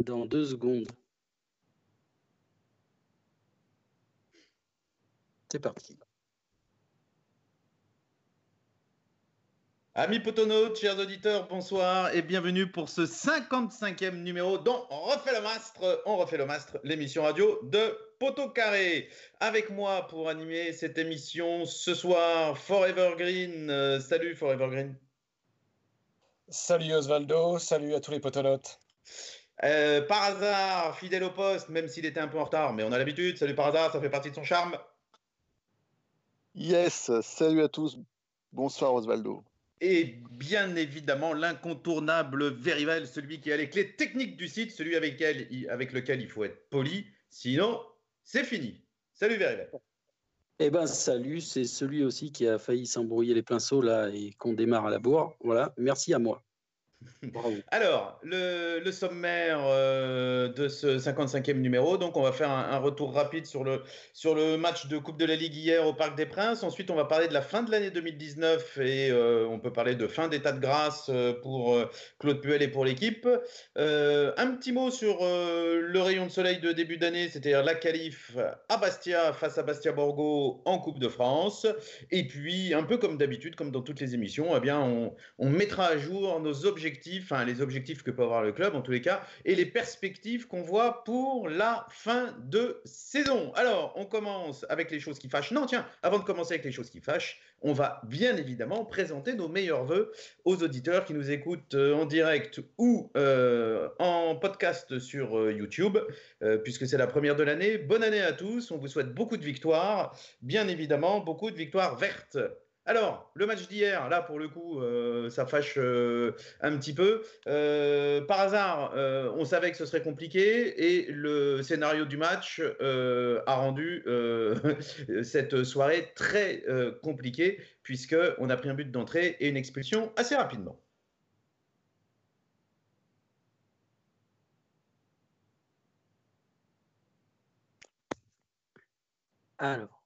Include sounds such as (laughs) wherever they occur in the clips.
Dans deux secondes. C'est parti. Amis potonautes, chers auditeurs, bonsoir et bienvenue pour ce 55e numéro dont on refait le mastre, on refait le mastre, l'émission radio de Poteau Carré. Avec moi pour animer cette émission ce soir, Forever Green. Euh, salut Forever Green. Salut Osvaldo, salut à tous les potonautes. Euh, par hasard, fidèle au poste, même s'il était un peu en retard, mais on a l'habitude. Salut par hasard, ça fait partie de son charme. Yes, salut à tous. Bonsoir Osvaldo. Et bien évidemment, l'incontournable Verivel, celui qui a les clés techniques du site, celui avec, lequel il faut être poli. Sinon, c'est fini. Salut Verivel. Eh ben salut, c'est celui aussi qui a failli s'embrouiller les pinceaux là et qu'on démarre à la bourre. Voilà, merci à moi. (laughs) Alors, le, sommaire euh, de ce 55e numéro. Donc, on va faire un, retour rapide sur le, sur le match de Coupe de la Ligue hier au Parc des Princes. Ensuite, on va parler de la fin de l'année 2019 et euh, on peut parler de fin d'état de grâce euh, pour Claude Puel et pour l'équipe. un petit mot sur le rayon de soleil de début d'année, c'est-à-dire la qualif à Bastia face à Bastia Borgo en Coupe de France. Et puis, un peu comme d'habitude, comme dans toutes les émissions, eh bien, on mettra à jour nos objectifs enfin les objectifs que peut avoir le club en tous les cas, et les perspectives qu'on voit pour la fin de saison. Alors, on commence avec les choses qui fâchent. Non, tiens, avant de commencer avec les choses qui fâchent, on va bien évidemment présenter nos meilleurs voeux aux auditeurs qui nous écoutent euh, en direct ou euh, en podcast sur euh, YouTube, puisque c'est la première de l'année. Bonne année à tous, on vous souhaite beaucoup de victoires, bien évidemment, beaucoup de victoires vertes. Alors, le match d'hier, là pour le coup, euh, ça fâche euh, un petit peu. Euh, par hasard, on savait que ce serait compliqué et le scénario du match a rendu (laughs) cette soirée très compliquée puisqu'on a pris un but d'entrée et une expulsion assez rapidement. Alors.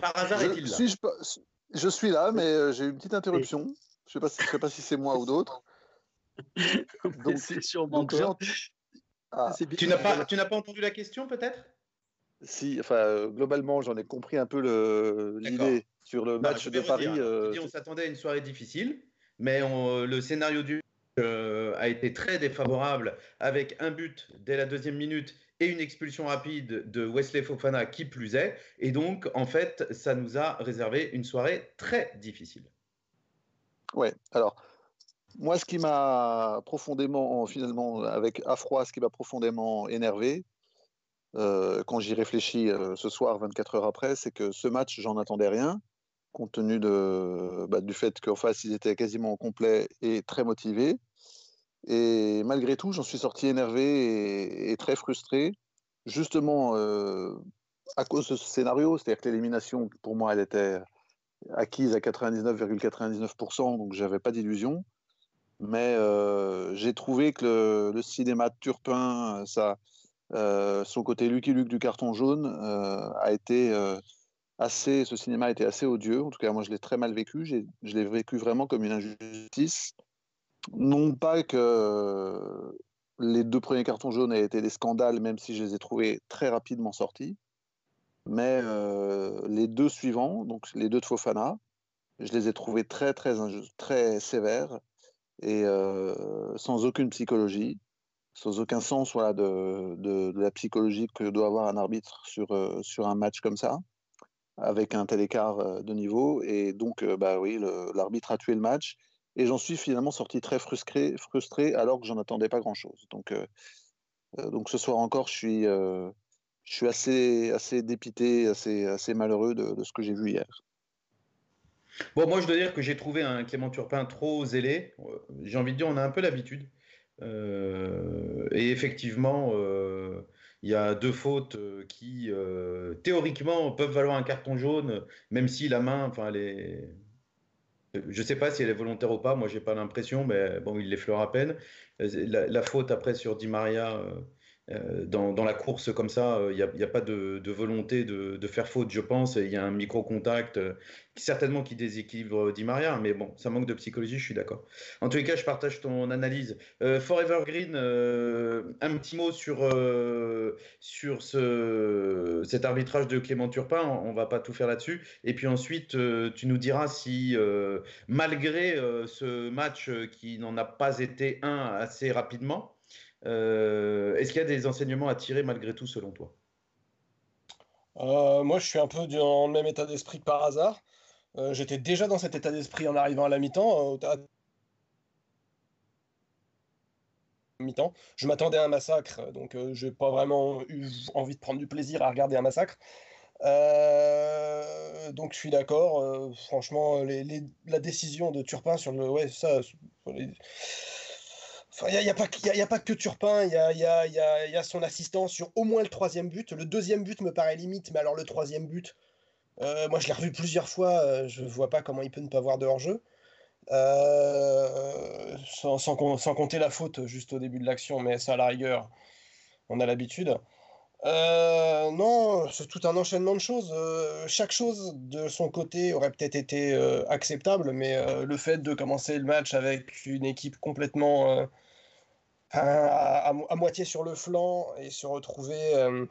Par hasard est-il là? je suis là, mais euh, j'ai eu une petite interruption. Je ne sais, sais, pas si c'est moi ou d'autres. (laughs) c'est sûrement toi. Ah. Tu n'as pas, tu n'as pas entendu la question, peut-être? Si, enfin, euh, globalement, j'en ai compris un peu l'idée sur le bah, match de Paris. Euh, on s'attendait à une soirée difficile, mais le scénario du a été très défavorable avec un but dès la deuxième minute et une expulsion rapide de Wesley Fofana qui plus est. Et donc, en fait, ça nous a réservé une soirée très difficile. Ouais, alors, moi, ce qui m'a profondément, finalement, avec Afrois, ce qui m'a profondément énervé, euh, quand j'y réfléchis euh, ce soir, 24 heures après, c'est que ce match, j'en attendais rien, compte tenu de, bah, du fait qu'en face, ils étaient quasiment complets et très motivés. Et malgré tout, j'en suis sorti énervé et, très frustré, justement euh, à cause de ce scénario. C'est-à-dire que l'élimination, pour moi, elle était acquise à 99,99%, donc j'avais pas d'illusion. Mais euh, j'ai trouvé que le, cinéma de Turpin, ça, euh, son côté Lucky Luke du carton jaune, a été assez. Ce cinéma a été assez odieux. En tout cas, moi, je l'ai très mal vécu. Je l'ai vécu vraiment comme une injustice non pas que les deux premiers cartons jaunes aient été des scandales, même si je les ai trouvés très rapidement sortis. Mais euh, les deux suivants, donc les deux de Fofana, je les ai trouvés très, très, très sévères et euh, sans aucune psychologie, sans aucun sens voilà, de, de, la psychologie que doit avoir un arbitre sur, euh, sur un match comme ça, avec un tel écart de niveau. Et donc, bah oui, l'arbitre a tué le match et j'en suis finalement sorti très frustré, frustré alors que j'en attendais pas grand-chose. Donc, euh, euh, donc ce soir encore, je suis, euh, je suis assez, assez dépité, assez, assez malheureux de, ce que j'ai vu hier. Bon, moi, je dois dire que j'ai trouvé un Clément Turpin trop zélé. J'ai envie de dire, on a un peu l'habitude. et effectivement, il y a deux fautes qui, théoriquement, peuvent valoir un carton jaune, même si la main, enfin, les je ne sais pas si elle est volontaire ou pas, moi j'ai pas l'impression, mais bon, il l'effleure à peine. La, faute après sur Di Maria, euh, euh, dans, dans, la course comme ça, il n'y a, pas de, volonté de, faire faute, je pense. Il y a un micro-contact certainement qui déséquilibre Di Maria, mais bon, ça manque de psychologie, je suis d'accord. En tous les cas, je partage ton analyse. Forever Green, un petit mot sur, sur ce, cet arbitrage de Clément Turpin, on va pas tout faire là-dessus. Et puis ensuite, tu nous diras si, malgré ce match qui n'en a pas été un assez rapidement, euh, est-ce qu'il y a des enseignements à tirer malgré tout selon toi? Euh, Moi, je suis un peu dans le même état d'esprit que par hasard. Euh, j'étais déjà dans cet état d'esprit en arrivant à la mi-temps. mi-temps. Je m'attendais à un massacre, donc je n'ai pas vraiment eu envie de prendre du plaisir à regarder un massacre. donc je suis d'accord. franchement, la décision de Turpin sur le, ouais, ça, il n'y a, pas que Turpin, il y a, son assistant sur au moins le troisième but. Le deuxième but me paraît limite, mais alors le troisième but, euh, moi je l'ai revu plusieurs fois, euh, je ne vois pas comment il peut ne pas voir de hors-jeu. Euh, sans, sans, compter la faute juste au début de l'action, mais ça à la rigueur, on a l'habitude. non, c'est tout un enchaînement de choses. chaque chose de son côté aurait peut-être été acceptable, mais le fait de commencer le match avec une équipe complètement à, moitié sur le flanc et se retrouver euh,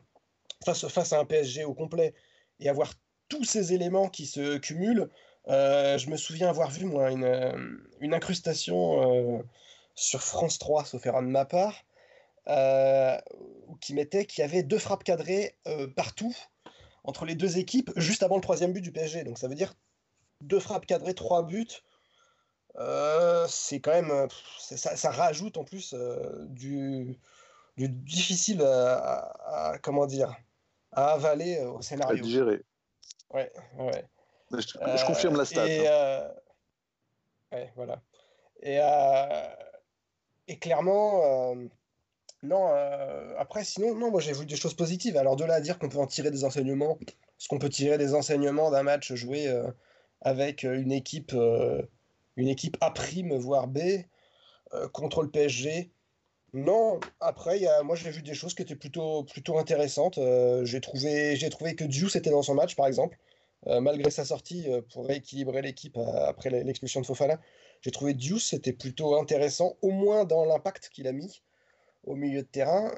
face, face à un PSG au complet et avoir tous ces éléments qui se cumulent. Euh, je me souviens avoir vu moi une, euh, une incrustation sur France 3, sauf erreur de ma part, qui mettait qu'il y avait deux frappes cadrées partout entre les deux équipes juste avant le troisième but du PSG. Donc ça veut dire deux frappes cadrées, trois buts euh, c'est quand même. Euh, ça, rajoute en plus euh, du, du, difficile à, comment dire à avaler au scénario. À digérer. Ouais, ouais. Je, confirme la stat. Et, hein. ouais, voilà. Et, et clairement, non, après, sinon, non, moi j'ai vu des choses positives. Alors de là à dire qu'on peut en tirer des enseignements, est-ce qu'on peut tirer des enseignements d'un match joué avec une équipe une équipe A', voire B, euh, contre le PSG. Non, après, moi j'ai vu des choses qui étaient plutôt, plutôt intéressantes. Euh, j'ai trouvé, que Diouf était dans son match, par exemple, euh, malgré sa sortie pour rééquilibrer l'équipe après l'expulsion de Fofana. J'ai trouvé Diouf c'était plutôt intéressant, au moins dans l'impact qu'il a mis au milieu de terrain.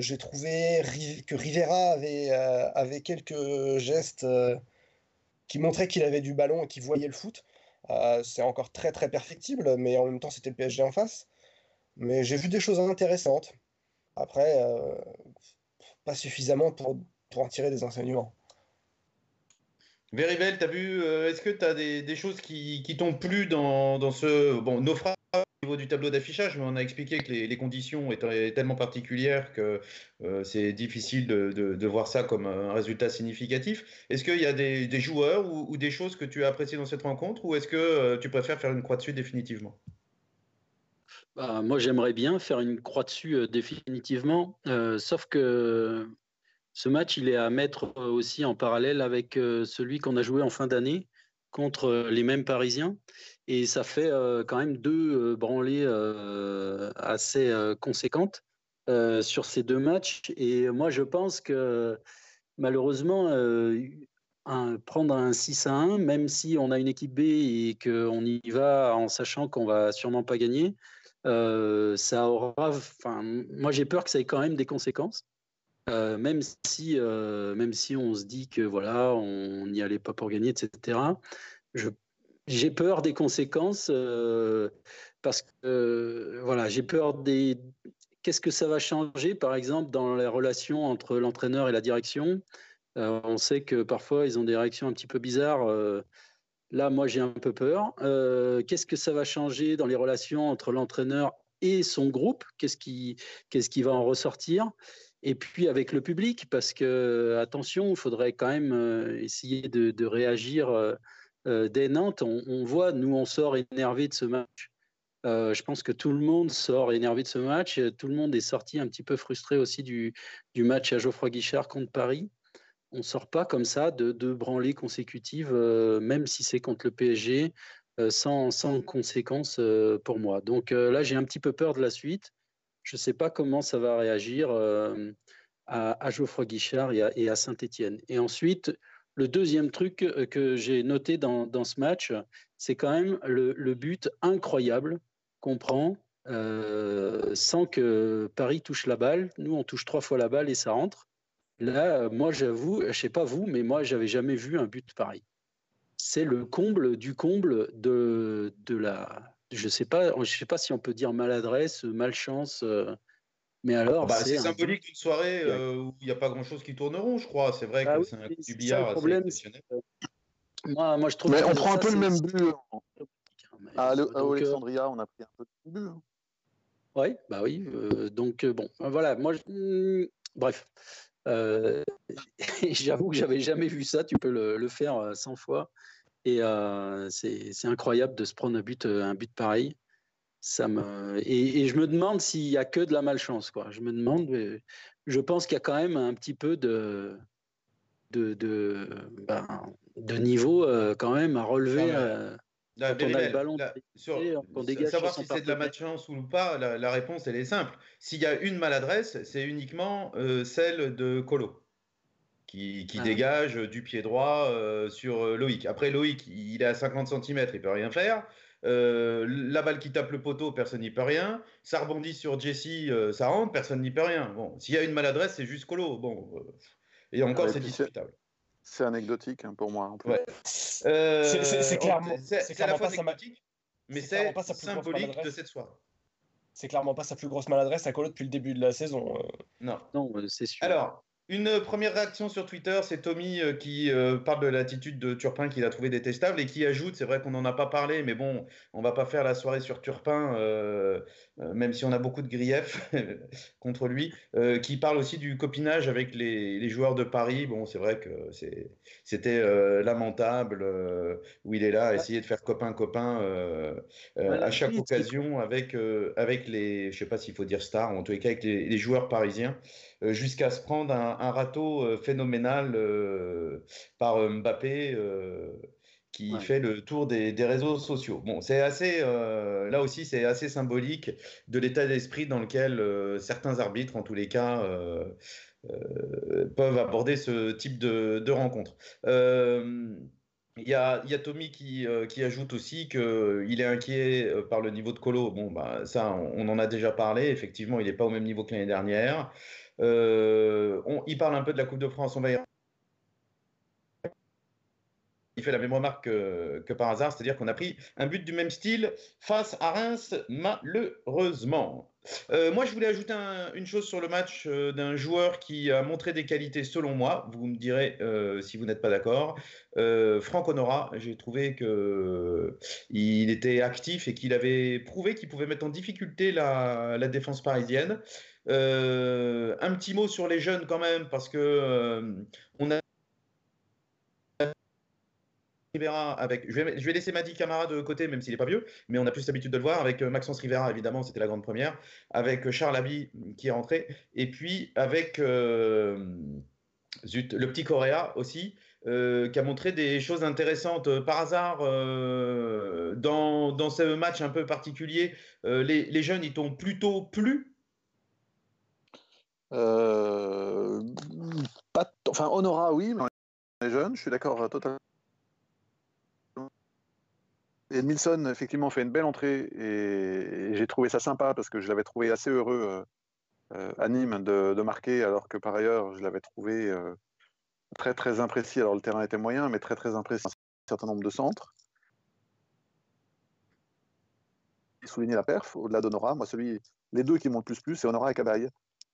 j'ai trouvé que Rivera avait quelques gestes qui montraient qu'il avait du ballon et qu'il voyait le foot. Euh, c'est encore très très perfectible, mais en même temps c'était le PSG en face. Mais j'ai vu des choses intéressantes. Après, euh, pas suffisamment pour, pour en tirer des enseignements. Verivel, tu as vu, euh, est-ce que tu as des, des, choses qui, qui t'ont plu dans, dans ce bon, naufrage au niveau du tableau d'affichage, mais on a expliqué que les, conditions étaient tellement particulières que euh, c'est difficile de, voir ça comme un résultat significatif. Est-ce qu'il y a des, joueurs ou, des choses que tu as appréciées dans cette rencontre ou est-ce que euh, tu préfères faire une croix dessus définitivement? Bah, Moi, j'aimerais bien faire une croix dessus définitivement, sauf que ce match, il est à mettre euh, aussi en parallèle avec euh, celui qu'on a joué en fin d'année contre euh, les mêmes Parisiens. Et ça fait quand même deux branlées assez conséquentes sur ces deux matchs. Et moi, je pense que malheureusement, prendre un 6 à 1, même si on a une équipe B et qu'on y va en sachant qu'on va sûrement pas gagner, ça aura. Enfin, moi, j'ai peur que ça ait quand même des conséquences. Euh, même, si, euh, même si on se dit que voilà, on n'y allait pas pour gagner, etc. J'ai peur des conséquences euh, parce que voilà, j'ai peur des. Qu'est-ce que ça va changer, par exemple, dans les relations entre l'entraîneur et la direction On sait que parfois ils ont des réactions un petit peu bizarres. là, moi, j'ai un peu peur. Qu'est-ce que ça va changer dans les relations entre l'entraîneur et son groupe? Qu'est-ce qui, qu'est-ce qui va en ressortir? Et puis avec le public, parce que, attention, il faudrait quand même euh, essayer de, réagir euh, euh, dès Nantes. On, voit, nous, on sort énervé de ce match. je pense que tout le monde sort énervé de ce match. Tout le monde est sorti un petit peu frustré aussi du, match à Geoffroy Guichard contre Paris. On ne sort pas comme ça de deux branlées consécutives, même si c'est contre le PSG, sans, sans conséquences pour moi. Donc là, j'ai un petit peu peur de la suite. je ne sais pas comment ça va réagir à, Geoffroy Guichard et à, Saint-Étienne. Et ensuite, le deuxième truc que j'ai noté dans, ce match, c'est quand même le, but incroyable qu'on prend sans que Paris touche la balle. Nous, on touche trois fois la balle et ça rentre. Là, moi, j'avoue, je sais pas vous, mais moi, j'avais jamais vu un but pareil. C'est le comble du comble de, de la. Je sais sais pas si on peut dire maladresse, malchance. Euh, mais alors, bah, c'est symbolique d'une soirée euh, où il n'y a pas grand-chose qui tourneront, je crois. C'est vrai bah que c'est un du billard. Le problème, moi, moi, je trouve. Mais on prend un peu le même but. À, à euh, Alexandria, on a pris un peu de but. Hein. Oui, bah oui. donc bon, voilà. Moi, hmm, bref. Euh, (laughs) j'avoue que j'avais jamais vu ça. Tu peux le, faire 100 euh, fois. Et euh, c'est incroyable de se prendre un but, un but pareil. Ça me... et, je me demande s'il n'y a que de la malchance. Quoi. Je me demande, je pense qu'il y a quand même un petit peu de, de, de, ben, de niveau quand même à relever. Là, on a le ballon sur, savoir si c'est de la malchance ou pas, la, réponse elle est simple. S'il y a une maladresse, c'est uniquement euh, celle de Colo qui, qui ah. dégage du pied droit euh, sur euh, Loïc. Après Loïc, il est à 50 cm, il peut rien faire. La balle qui tape le poteau, personne n'y peut rien. Ça rebondit sur Jesse, ça rentre, personne n'y peut rien. Bon, s'il y a une maladresse, c'est juste Colo. Bon, et encore, c'est discutable. C'est anecdotique hein, pour moi. Euh, c'est clairement, c'est à la fois anecdotique, mais c'est symbolique de cette soirée. C'est clairement pas sa plus grosse maladresse à Colo depuis le début de la saison. Euh. Non, non, c'est sûr. Alors, une première réaction sur Twitter, c'est Tommy euh, qui euh, parle de l'attitude de Turpin qu'il a trouvé détestable et qui ajoute, c'est vrai qu'on n'en a pas parlé, mais bon, on va pas faire la soirée sur Turpin, euh, même si on a beaucoup de griefs (laughs) contre lui, qui parle aussi du copinage avec les, joueurs de Paris. Bon, c'est vrai que c'était lamentable où il est là à essayer de faire copain-copain à chaque occasion avec, avec les, je sais pas s'il faut dire stars, en tous les cas avec les joueurs parisiens. Euh, jusqu'à se prendre un, râteau euh, phénoménal euh, par Mbappé qui fait le tour des, réseaux sociaux. Bon, c'est assez, là aussi, c'est assez symbolique de l'état d'esprit dans lequel certains arbitres, en tous les cas, peuvent aborder ce type de, rencontre. Il y, a, y, a, Tommy qui, qui ajoute aussi qu'il est inquiet par le niveau de Colo. Bon, bah, ça, on, en a déjà parlé. Effectivement, il n'est pas au même niveau que l'année dernière. Euh, il parle un peu de la Coupe de France. On va il fait la même remarque que, par hasard, c'est-à-dire qu'on a pris un but du même style face à Reims, malheureusement. Euh, moi, je voulais ajouter une chose sur le match euh, d'un joueur qui a montré des qualités selon moi. Vous me direz si vous n'êtes pas d'accord. Franck Honora, j'ai trouvé qu'il était actif et qu'il avait prouvé qu'il pouvait mettre en difficulté la défense parisienne. Euh, un petit mot sur les jeunes quand même, parce que euh, on a Rivera avec. Je vais, je vais, laisser Madi Camara de côté, même s'il n'est pas vieux, mais on a plus l'habitude de le voir avec euh, Maxence Rivera, évidemment, c'était la grande première, avec Charles Abbey qui est rentré, et puis avec le petit Coréa aussi. qui a montré des choses intéressantes. Par hasard, dans, dans, ce match un peu particulier, les, les, jeunes, ils t'ont plutôt plu euh, enfin, Honora, oui, mais on est jeune, je suis d'accord euh, totalement. Edmilson, effectivement, fait une belle entrée et, j'ai trouvé ça sympa parce que je l'avais trouvé assez heureux euh, à Nîmes de, marquer, alors que par ailleurs, je l'avais trouvé très très imprécis. Alors le terrain était moyen, mais très très imprécis. Un certain nombre de centres. Souligner la perf au-delà d'Honora. Moi, celui, les deux qui m'ont le plus plu, c'est Honora et Cabaye.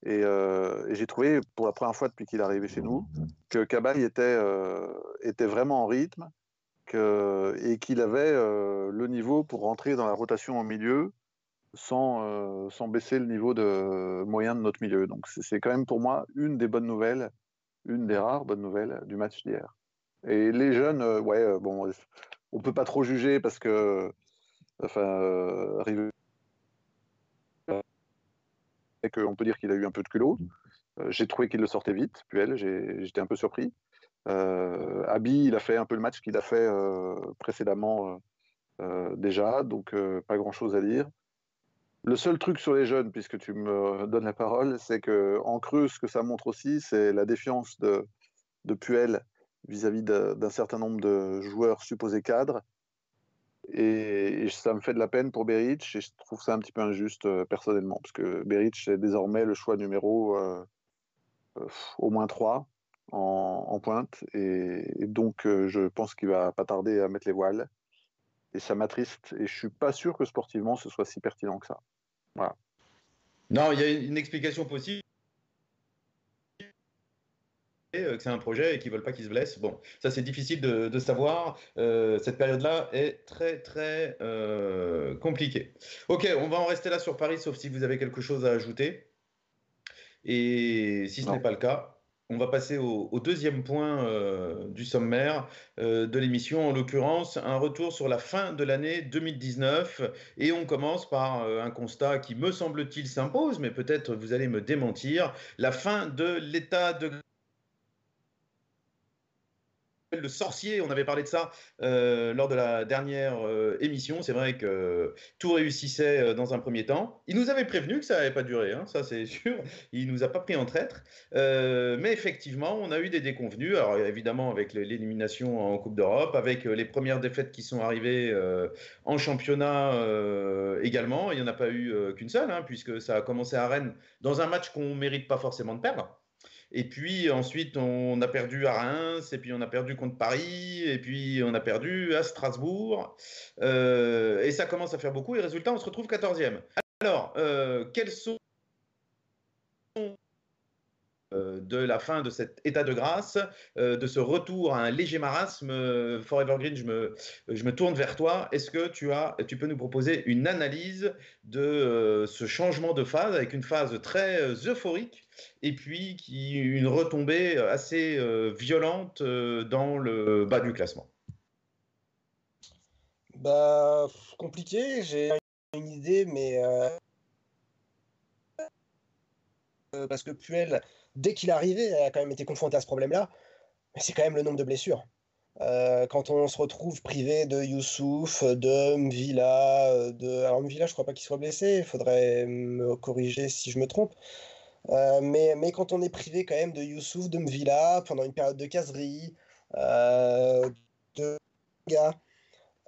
Euh, et, j'ai trouvé, pour la première fois depuis qu'il est arrivé chez nous, que Cabaye était, euh, était vraiment en rythme que, et qu'il avait euh, le niveau pour rentrer dans la rotation au milieu sans, sans baisser le niveau de, moyen de notre milieu. Donc c'est quand même pour moi une des bonnes nouvelles, une des rares bonnes nouvelles du match d'hier. Et les jeunes, ouais, bon, on peut pas trop juger parce que, enfin, on peut dire qu'il a eu un peu de culot. Mmh. Euh, j'ai trouvé qu'il le sortait vite, Puel, j'étais un peu surpris. Euh, Abi, il a fait un peu le match qu'il a fait euh, précédemment déjà, donc pas grand-chose à dire. Le seul truc sur les jeunes, puisque tu me donnes la parole, c'est que en creux, ce que ça montre aussi, c'est la défiance de, de Puel vis-à-vis d'un certain nombre de joueurs supposés cadres. Et, ça me fait de la peine pour Beric et je trouve ça un petit peu injuste euh, personnellement, parce que Beric est désormais le choix numéro euh, euh, au moins 3 en, pointe. Et, donc, je pense qu'il va pas tarder à mettre les voiles. Et ça m'attriste. Et je suis pas sûr que sportivement, ce soit si pertinent que ça. Voilà. Non, il y a une explication possible. Euh, que c'est un projet et qu'ils veulent pas qu'ils se blessent. Bon, ça c'est difficile de, savoir. Euh, cette période-là est très très euh, compliquée. Ok, on va en rester là sur Paris, sauf si vous avez quelque chose à ajouter. Et si ce n'est pas le cas, on va passer au, deuxième point du sommaire de l'émission, en l'occurrence un retour sur la fin de l'année 2019. Et on commence par un constat qui, me semble-t-il, s'impose, mais peut-être vous allez me démentir, la fin de l'état de le sorcier, on avait parlé de ça euh, lors de la dernière euh, émission. C'est vrai que tout réussissait euh, dans un premier temps. Il nous avait prévenu que ça n'allait pas durer, hein, ça c'est (laughs) sûr. Il nous a pas pris en traître. mais effectivement, on a eu des déconvenus. Alors évidemment avec l'élimination en Coupe d'Europe, avec les premières défaites qui sont arrivées en championnat également. Il n'y en a pas eu qu'une seule, hein, puisque ça a commencé à Rennes dans un match qu'on mérite pas forcément de perdre. Et puis ensuite, on a perdu à Reims, et puis on a perdu contre Paris, et puis on a perdu à Strasbourg. Euh, et ça commence à faire beaucoup. Et résultat, on se retrouve 14e. Alors, euh, quels sont de la fin de cet état de grâce, de ce retour à un léger marasme. Forever Green, je me, je me tourne vers toi. Est-ce que tu, as, tu peux nous proposer une analyse de ce changement de phase avec une phase très euphorique et puis qui une retombée euh, assez euh, violente euh, dans le bas du classement? Bah compliqué, j'ai une idée, mais parce que Puel, dès qu'il est arrivé, a quand même été confronté à ce problème-là. Mais c'est quand même le nombre de blessures. quand on se retrouve privé de Youssouf, de Mvila, de. Alors Mvila, je crois pas qu'il soit blessé, il faudrait me corriger si je me trompe. Euh, mais, quand on est privé quand même de Youssouf, de Mvila, pendant une période de caserie, euh, de gars,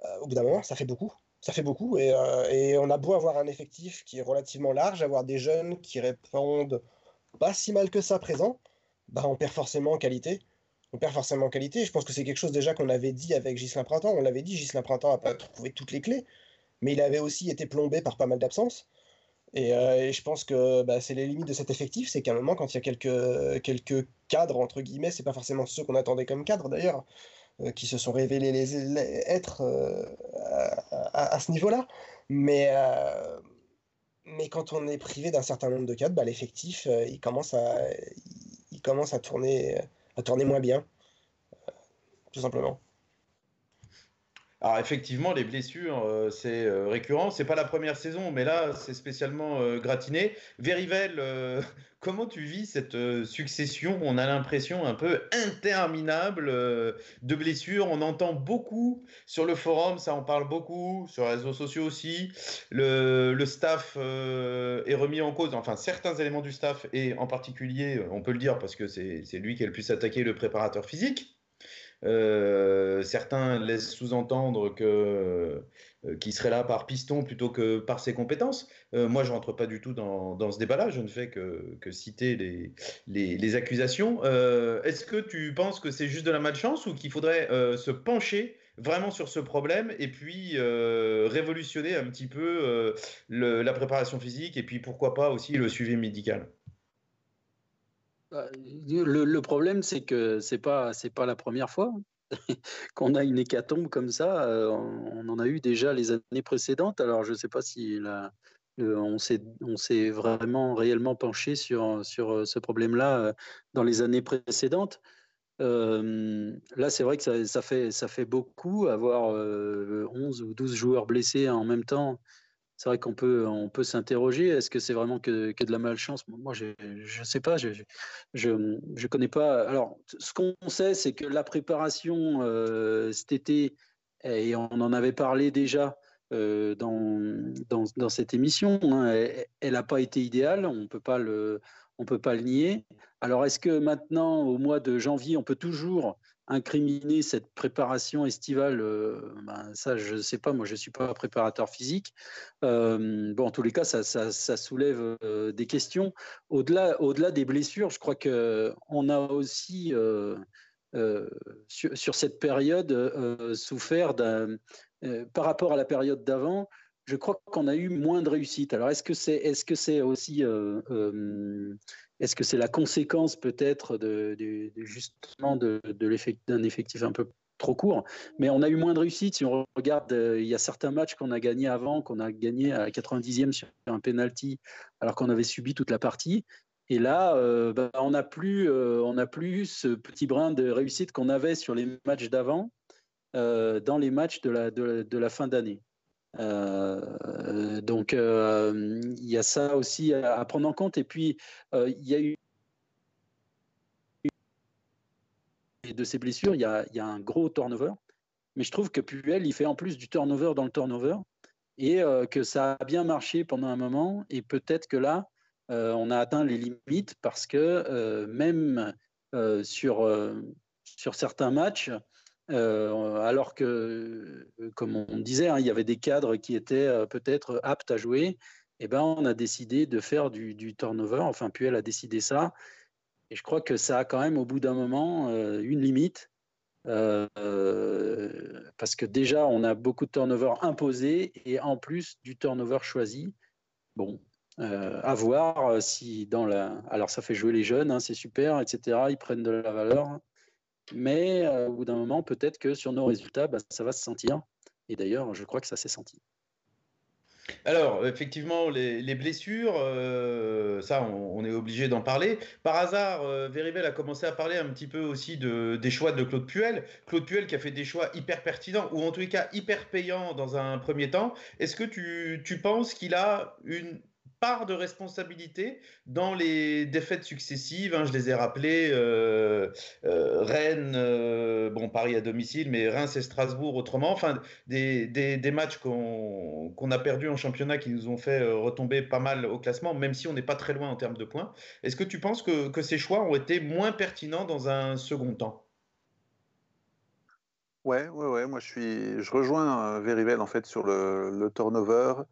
euh, au bout d'un moment, ça fait beaucoup. Ça fait beaucoup. Et, on a beau avoir un effectif qui est relativement large, avoir des jeunes qui répondent pas si mal que ça présent, bah on perd forcément en qualité. On perd forcément en qualité. Je pense que c'est quelque chose déjà qu'on avait dit avec Gislain Printemps. On l'avait dit, Gislain Printemps n'a pas trouvé toutes les clés, mais il avait aussi été plombé par pas mal d'absences. Euh, et, je pense que bah, c'est les limites de cet effectif, c'est qu'à un moment, quand il y a quelques, quelques cadres, entre guillemets, c'est pas forcément ceux qu'on attendait comme cadres d'ailleurs, euh, qui se sont révélés être euh, à, ce niveau-là. Mais, mais quand on est privé d'un certain nombre de cadres, bah, l'effectif, il, commence à, il commence à tourner, à tourner moins bien, tout simplement. Alors effectivement, les blessures, euh, c'est euh, récurrent. C'est pas la première saison, mais là, c'est spécialement euh, gratiné. Verivel, (laughs) comment tu vis cette succession? On a l'impression un peu interminable de blessures. On entend beaucoup sur le forum, ça en parle beaucoup, sur les réseaux sociaux aussi. Le, le staff est remis en cause, enfin certains éléments du staff, et en particulier, on peut le dire parce que c'est lui qui a le plus attaqué le préparateur physique. Euh, certains laissent sous-entendre que euh, qui serait là par piston plutôt que par ses compétences. Euh, moi, je rentre pas du tout dans, dans ce débat-là. Je ne fais que, que citer les, les, accusations. Est-ce que tu penses que c'est juste de la malchance ou qu'il faudrait se pencher vraiment sur ce problème et puis révolutionner un petit peu la préparation physique et puis pourquoi pas aussi le suivi médical? Bah, le, problème, c'est que c'est pas c'est pas la première fois (laughs) qu'on a une hécatombe comme ça. Euh, on, en a eu déjà les années précédentes. Alors je ne sais pas si on s'est vraiment réellement penché sur euh, ce problème-là euh, dans les années précédentes. là, c'est vrai que ça, fait ça fait beaucoup avoir 11 ou 12 joueurs blessés en même temps c'est vrai qu'on peut, on peut s'interroger. Est-ce que c'est vraiment que, de la malchance? Moi, je ne sais pas. Je ne connais pas. Alors, ce qu'on sait, c'est que la préparation euh, cet été, et on en avait parlé déjà, dans, dans, cette émission. Hein. Elle n'a pas été idéale, on ne peut pas le nier. Alors, est-ce que maintenant, au mois de janvier, on peut toujours incriminer cette préparation estivale, euh, ben, ça, je ne sais pas, moi, je ne suis pas préparateur physique. Euh, bon, en tous les cas, ça, soulève euh, des questions. Au-delà au -delà des blessures, je crois qu'on a aussi, sur, cette période, souffert par rapport à la période d'avant, je crois qu'on a eu moins de réussite. Alors, est-ce que c'est est -ce c'est aussi est-ce que c'est la conséquence peut-être de, justement d'un effectif un peu trop court? Mais on a eu moins de réussite. Si on regarde, euh, il y a certains matchs qu'on a gagnés avant, qu'on a gagné à 90e sur un penalty, alors qu'on avait subi toute la partie. Et là, euh, bah, on n'a plus, euh, plus ce petit brin de réussite qu'on avait sur les matchs d'avant, dans les matchs de de la fin d'année. Euh, donc, euh, il y a ça aussi à, prendre en compte. Et puis, euh, il y a eu de ces blessures, il y, a, y, a, un gros turnover. Mais je trouve que Puel, il fait en plus du turnover dans le turnover et que ça a bien marché pendant un moment. Et peut-être que là, on a atteint les limites parce que même sur, sur certains matchs, euh, alors que, euh, comme on disait, hein, il y avait des cadres qui étaient euh, peut-être aptes à jouer. Eh ben, on a décidé de faire du, turnover. Enfin, Puel a décidé ça. Et je crois que ça a quand même, au bout d'un moment, une limite. parce que déjà, on a beaucoup de turnover imposés et en plus du turnover choisi. Bon, à voir si dans la. Alors, ça fait jouer les jeunes, hein, c'est super, etc. Ils prennent de la valeur. Mais euh, au bout d'un moment, peut-être que sur nos résultats, bah, ça va se sentir. Et d'ailleurs, je crois que ça s'est senti. Alors, effectivement, les, blessures, euh, ça, on, est obligé d'en parler. Par hasard, euh, a commencé à parler un petit peu aussi de, des choix de Claude Puel. Claude Puel qui a fait des choix hyper pertinents, ou en tous les cas hyper payants dans un premier temps. Est-ce que tu penses qu'il a une part de responsabilité dans les défaites successives. Hein, je les ai rappelées euh, euh, Rennes, euh, bon, Paris à domicile, mais Reims et Strasbourg autrement. Enfin, des, matchs qu'on a perdus en championnat qui nous ont fait retomber pas mal au classement, même si on n'est pas très loin en termes de points. Est-ce que tu penses que, ces choix ont été moins pertinents dans un second temps? Ouais, ouais, ouais. Moi, je rejoins Verivel en fait sur le turnover.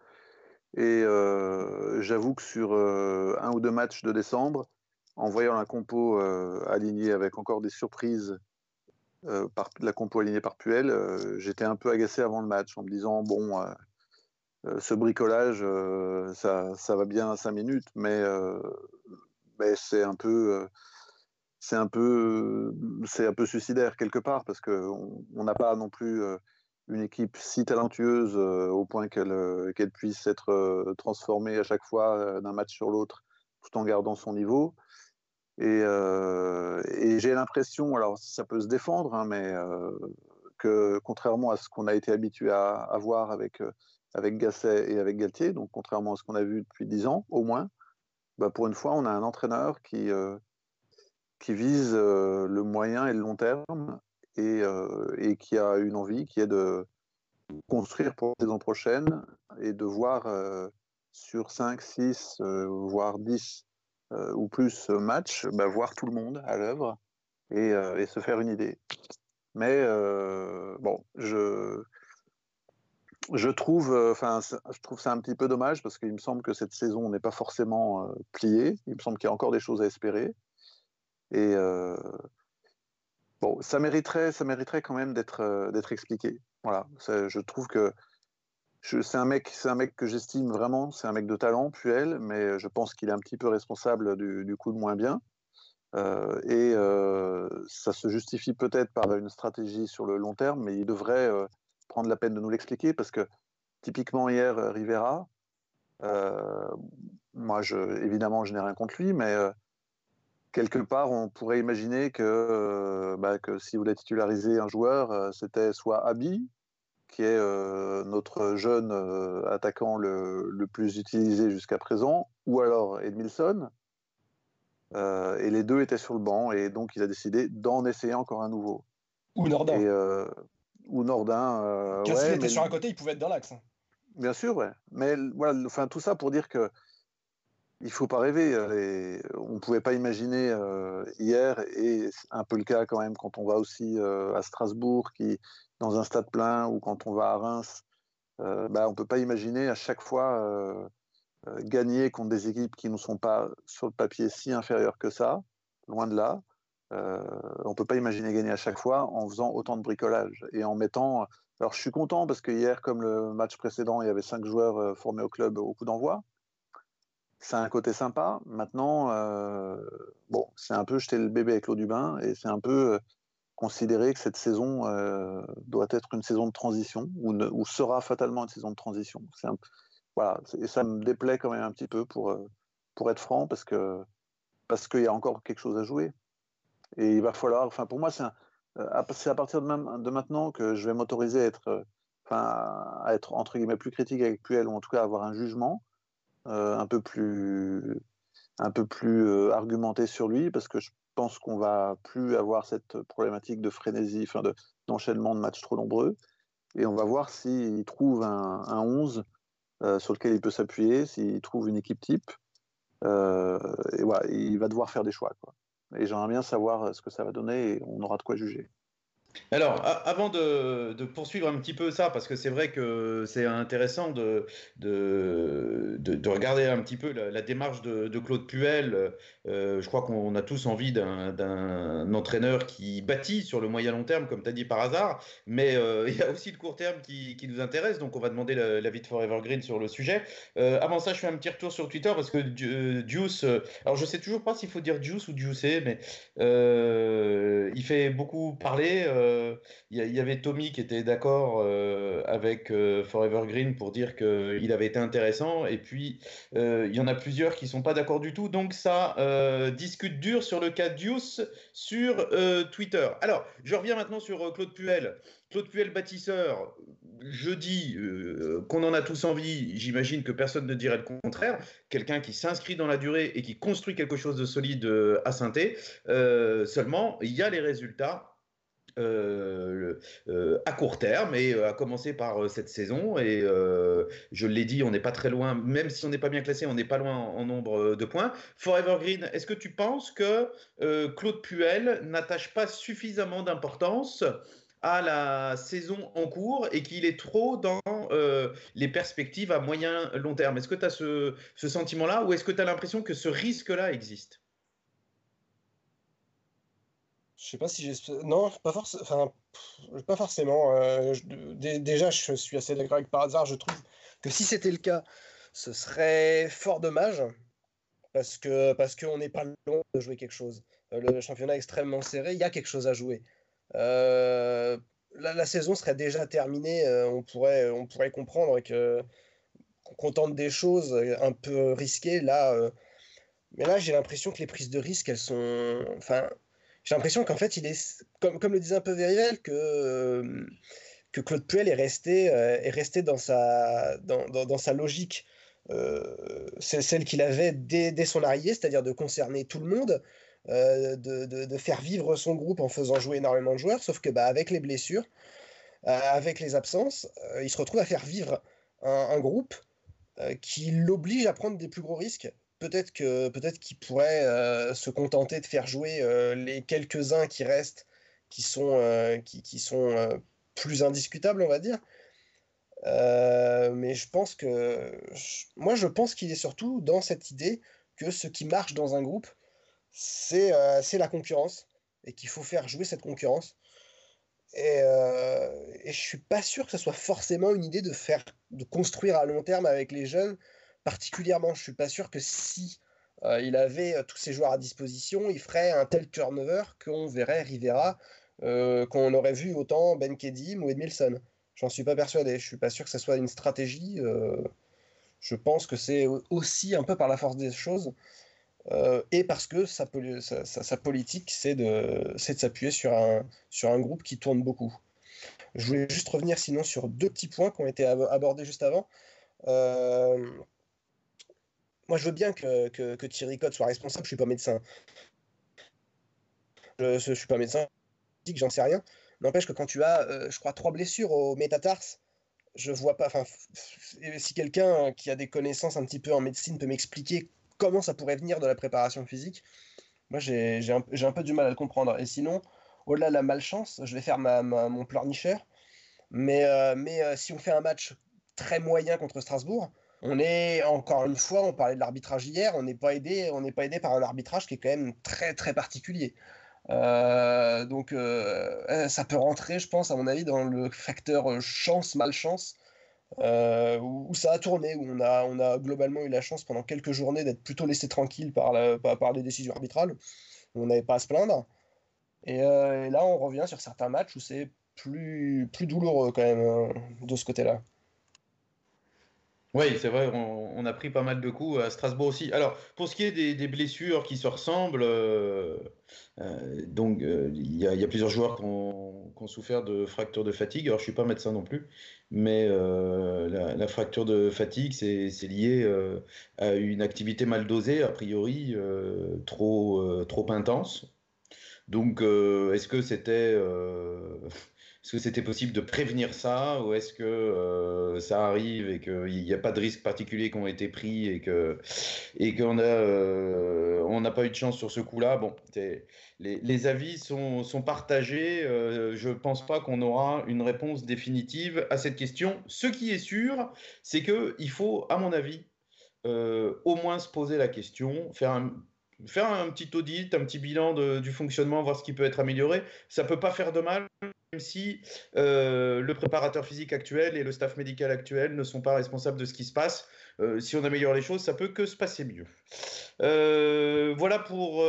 Et j'avoue que sur un ou deux matchs de décembre, en voyant la compo alignée avec encore des surprises, par, la compo alignée par Puel, j'étais un peu agacé avant le match en me disant bon, ce bricolage, ça, ça, va bien à cinq minutes, mais, c'est un peu c'est un un peu suicidaire quelque part parce qu'on n'a pas non plus une équipe si talentueuse euh, au point qu'elle euh, puisse être euh, transformée à chaque fois d'un match sur l'autre tout en gardant son niveau. Et, j'ai l'impression, alors ça peut se défendre, hein, mais que contrairement à ce qu'on a été habitué à, à, voir avec, avec Gasset et avec Galtier, donc contrairement à ce qu'on a vu depuis dix ans au moins, bah pour une fois, on a un entraîneur qui, qui vise le moyen et le long terme euh, et, qui a une envie qui est de construire pour la saison prochaine et de voir euh, sur 5, 6, euh, voire 10 ou plus matchs, bah, voir tout le monde à l'œuvre et, se faire une idée. Mais bon, je, trouve, enfin, je trouve ça un petit peu dommage parce qu'il me semble que cette saison n'est pas forcément pliée. Il me semble qu'il y a encore des choses à espérer. Et, Bon, ça mériterait, ça mériterait quand même d'être euh, expliqué. Voilà, je trouve que c'est un mec, c'est un mec que j'estime vraiment. C'est un mec de talent, Puel, mais je pense qu'il est un petit peu responsable du, coup de moins bien. Euh, et euh, ça se justifie peut-être par une stratégie sur le long terme, mais il devrait prendre la peine de nous l'expliquer parce que typiquement hier, Rivera, moi, je, évidemment, je n'ai rien contre lui, mais quelque part, on pourrait imaginer que, euh, bah, que si vous voulez titulariser un joueur, euh, c'était soit Abi, qui est euh, notre jeune attaquant le, le, plus utilisé jusqu'à présent, ou alors Edmilson. et les deux étaient sur le banc, et donc il a décidé d'en essayer encore un nouveau. Ou Nordin. ou Nordin. Car s'il était sur un côté, il pouvait être dans l'axe. Hein. Bien sûr, ouais. Mais voilà, enfin, tout ça pour dire que il faut pas rêver. On ne pouvait pas imaginer hier, et c'est un peu le cas quand même quand on va aussi à Strasbourg, qui, dans un stade plein, ou quand on va à Reims, bah, on ne peut pas imaginer à chaque fois gagner contre des équipes qui ne sont pas sur le papier si inférieures que ça, loin de là. on ne peut pas imaginer gagner à chaque fois en faisant autant de bricolage et en mettant. Alors je suis content parce que hier, comme le match précédent, il y avait cinq joueurs formés au club au coup d'envoi c'est un côté sympa. Maintenant, euh, bon, c'est un peu jeter le bébé avec l'eau du bain et c'est un peu euh, considérer que cette saison euh, doit être une saison de transition ou, sera fatalement une saison de transition. Un, voilà, et ça me déplaît quand même un petit peu pour, pour être franc parce que parce qu'il y a encore quelque chose à jouer. Et il va falloir, enfin pour moi, c'est à partir de, maintenant que je vais m'autoriser à être, enfin, à être entre guillemets plus critique avec Puel ou en tout cas avoir un jugement un peu plus, un peu plus euh, argumenté sur lui, parce que je pense qu'on va plus avoir cette problématique de frénésie, enfin d'enchaînement de, matchs trop nombreux. Et on va voir s'il trouve un, un 11 euh, sur lequel il peut s'appuyer, s'il trouve une équipe type. et voilà, il va devoir faire des choix. Quoi. Et j'aimerais bien savoir ce que ça va donner et on aura de quoi juger. Alors, avant de, poursuivre un petit peu ça, parce que c'est vrai que c'est intéressant de, de, regarder un petit peu la, démarche de, Claude Puel. Euh, je crois qu'on a tous envie d'un entraîneur qui bâtit sur le moyen long terme, comme tu as dit par hasard, mais euh, (laughs) il y a aussi le court terme qui, nous intéresse, donc on va demander l'avis de Forever Green sur le sujet. Euh, avant ça, je fais un petit retour sur Twitter, parce que Juice, alors je sais toujours pas s'il faut dire Juice ou Juice, mais il fait beaucoup parler il y, avait Tommy qui était d'accord euh, avec euh, Forever Green pour dire qu'il avait été intéressant. Et puis, euh, il y en a plusieurs qui sont pas d'accord du tout. Donc, ça discute dur sur le cas Deuce sur Twitter. Alors, je reviens maintenant sur Claude Puel. Claude Puel bâtisseur, je dis qu'on en a tous envie, j'imagine que personne ne dirait le contraire. Quelqu'un qui s'inscrit dans la durée et qui construit quelque chose de solide à Sainté. seulement, il y a les résultats euh, euh, à court terme et euh, à commencer par cette saison. Et je l'ai dit, on n'est pas très loin, même si on n'est pas bien classé, on n'est pas loin en, nombre de points. Forever Green, est-ce que tu penses que Claude Puel n'attache pas suffisamment d'importance à la saison en cours et qu'il est trop dans les perspectives à moyen long terme? Est-ce que tu as ce, ce sentiment-là ou est-ce que tu as l'impression que ce risque-là existe? Je sais pas si j'ai. Non, pas, forcément. Euh, déjà, je suis assez d'accord avec par hasard. Je trouve que si c'était le cas, ce serait fort dommage. Parce que parce qu'on n'est pas loin de jouer quelque chose. Euh, le championnat est extrêmement serré, il y a quelque chose à jouer. Euh, la, saison serait déjà terminée, on, pourrait, on pourrait comprendre que qu'on tente des choses un peu risquées. Là, mais là, j'ai l'impression que les prises de risque, elles sont. Enfin, j'ai l'impression qu'en fait, il est, comme, comme le disait un peu Verivel, que, euh, que Claude Puel est resté, euh, est resté dans, sa, dans, dans, sa logique, euh, c'est celle qu'il avait dès, dès son arrivée, c'est-à-dire de concerner tout le monde, de, de, faire vivre son groupe en faisant jouer énormément de joueurs, sauf que bah, avec les blessures, avec les absences, il se retrouve à faire vivre un groupe qui l'oblige à prendre des plus gros risques peut-être que peut-être qu'il pourrait euh, se contenter de faire jouer euh, les quelques-uns qui restent, qui sont, euh, qui, sont plus indiscutables, on va dire. mais je pense que moi je pense qu'il est surtout dans cette idée que ce qui marche dans un groupe c'est c'est la concurrence et qu'il faut faire jouer cette concurrence et, et je suis pas sûr que ce soit forcément une idée de faire de construire à long terme avec les jeunes particulièrement. Je suis pas sûr que si euh, il avait euh, tous ces joueurs à disposition, il ferait un tel turnover qu'on verrait Rivera, euh, qu'on aurait vu autant Ben Kedim ou Edmilson. J'en suis pas persuadé. Je suis pas sûr que ce soit une stratégie. je pense que c'est aussi un peu par la force des choses. et parce que sa, politique, c'est de, s'appuyer sur un groupe qui tourne beaucoup. Je voulais juste revenir sinon sur deux petits points qui ont été abordés juste avant. Moi, je veux bien que, Thierry Cotte soit responsable, je suis pas médecin. Je, ne suis pas médecin, j'en sais rien. N'empêche que quand tu as, euh, je crois, trois blessures au métatarse, je vois pas. Enfin, si quelqu'un qui a des connaissances un petit peu en médecine peut m'expliquer comment ça pourrait venir de la préparation physique, moi j'ai un, un, peu du mal à le comprendre. Et sinon, au-delà de la malchance, je vais faire ma, mon pleurnicheur. Mais, euh, euh, si on fait un match très moyen contre Strasbourg, on est encore une fois, on parlait de l'arbitrage hier, on n'est pas aidé, on n'est pas aidé par un arbitrage qui est quand même très très particulier. Euh, donc ça peut rentrer, je pense, à mon avis, dans le facteur chance malchance. où, ça a tourné, où on a, globalement eu la chance pendant quelques journées d'être plutôt laissé tranquille par, la, par, par, les décisions arbitrales. On n'avait pas à se plaindre. Et, là, on revient sur certains matchs où c'est plus, plus douloureux quand même hein, de ce côté-là. Oui, c'est vrai, on, a pris pas mal de coups à Strasbourg aussi. Alors, pour ce qui est des, blessures qui se ressemblent, euh, euh, donc euh, il y, a plusieurs joueurs qui ont, souffert de fractures de fatigue. Alors, je suis pas médecin non plus, mais la, fracture de fatigue, c'est lié à une activité mal dosée, a priori trop, trop intense. Donc, est-ce que c'était est-ce que c'était possible de prévenir ça ou est-ce que euh, ça arrive et qu'il n'y a pas de risques particuliers qui ont été pris et que et qu'on a euh, n'a pas eu de chance sur ce coup-là? Bon, les, avis sont, sont partagés. Euh, je ne pense pas qu'on aura une réponse définitive à cette question. Ce qui est sûr, c'est que il faut, à mon avis, au moins se poser la question, faire un faire un petit audit, un petit bilan du fonctionnement, voir ce qui peut être amélioré. Ça peut pas faire de mal, même si euh, le préparateur physique actuel et le staff médical actuel ne sont pas responsables de ce qui se passe. Euh, si on améliore les choses, ça peut que se passer mieux. Euh, voilà pour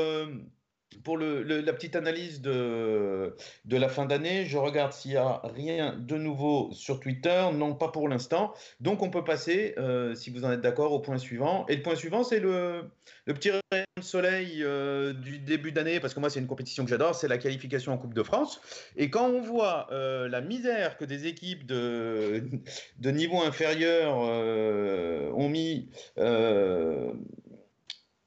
pour la petite analyse de, de la fin d'année, je regarde s'il n'y a rien de nouveau sur Twitter. Non, pas pour l'instant. Donc, on peut passer, euh, si vous en êtes d'accord, au point suivant. Et le point suivant, c'est le, le, petit rayon de soleil euh, du début d'année, parce que moi, c'est une compétition que j'adore, c'est la qualification en Coupe de France. Et quand on voit euh, la misère que des équipes de, de niveau inférieur ont mis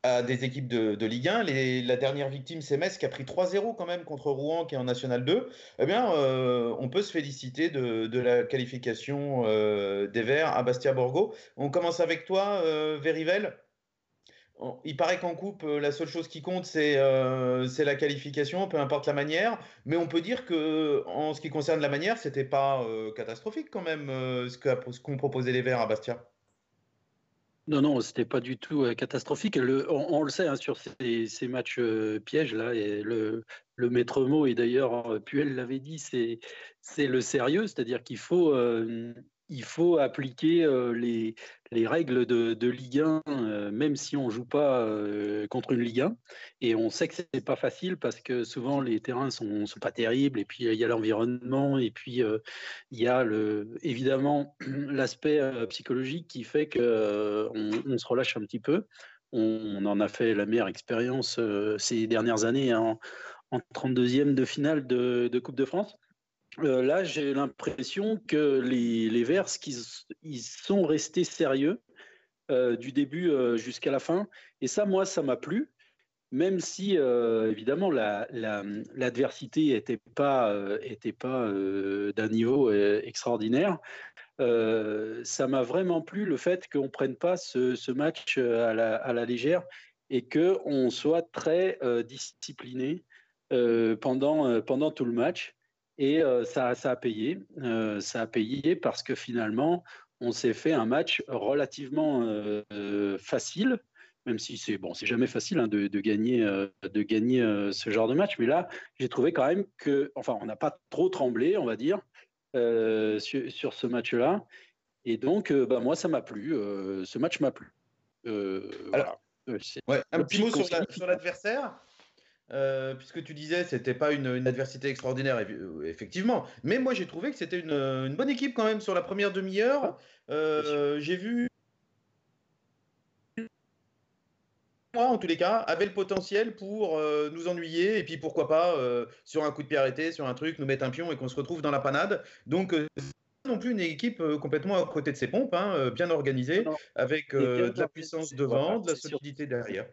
à des équipes de, Ligue 1. la dernière victime, c'est Metz qui a pris 3-0 quand même contre Rouen qui est en National 2. Eh bien, euh, on peut se féliciter de, la qualification euh, des Verts à Bastia-Borgo. On commence avec toi, euh, Verivel. Il paraît qu'en coupe, la seule chose qui compte, c'est la qualification, peu importe la manière. Mais on peut dire que, en ce qui concerne la manière, c'était pas catastrophique quand même ce qu'ont proposé les Verts à Bastia. Non, non, c'était pas du tout euh, catastrophique. on, le sait hein, sur ces, matchs euh, pièges là, et le, maître mot et d'ailleurs euh, Puel l'avait dit, c'est le sérieux, c'est-à-dire qu'il faut il faut appliquer les, les, règles de, de Ligue 1, même si on joue pas contre une Ligue 1. Et on sait que c'est pas facile parce que souvent les terrains sont, sont pas terribles. Et puis il y a l'environnement et puis il y a évidemment (clears throat) l'aspect psychologique qui fait que on, se relâche un petit peu. On, en a fait la meilleure expérience ces dernières années en, en 32e de finale de Coupe de France. Euh, là, j'ai l'impression que les, les Verts, ils, sont restés sérieux euh, du début euh, jusqu'à la fin. Et ça, moi, ça m'a plu, même si, évidemment, l'adversité la, n'était pas, pas d'un niveau extraordinaire. ça m'a vraiment plu le fait qu'on ne prenne pas ce, ce match à la, à la, légère et qu'on soit très discipliné pendant, pendant tout le match. Et ça, a payé. ça a payé parce que finalement, on s'est fait un match relativement facile, même si c'est bon, c'est jamais facile hein, de, gagner, de gagner ce genre de match. Mais là, j'ai trouvé quand même que, enfin, on n'a pas trop tremblé, on va dire, sur, ce match-là. Et donc, bah, moi, ça m'a plu. ce match m'a plu. Alors, un petit mot sur l'adversaire. Euh, puisque tu disais c'était pas une, adversité extraordinaire, euh, effectivement. Mais moi j'ai trouvé que c'était une, bonne équipe quand même sur la première demi-heure. Euh, j'ai vu moi en tous les cas avait le potentiel pour nous ennuyer et puis pourquoi pas sur un coup de pied arrêté, sur un truc, nous mettre un pion et qu'on se retrouve dans la panade. Donc non plus une équipe complètement à côté de ses pompes, hein, bien organisée, avec de la puissance devant, de la solidité derrière.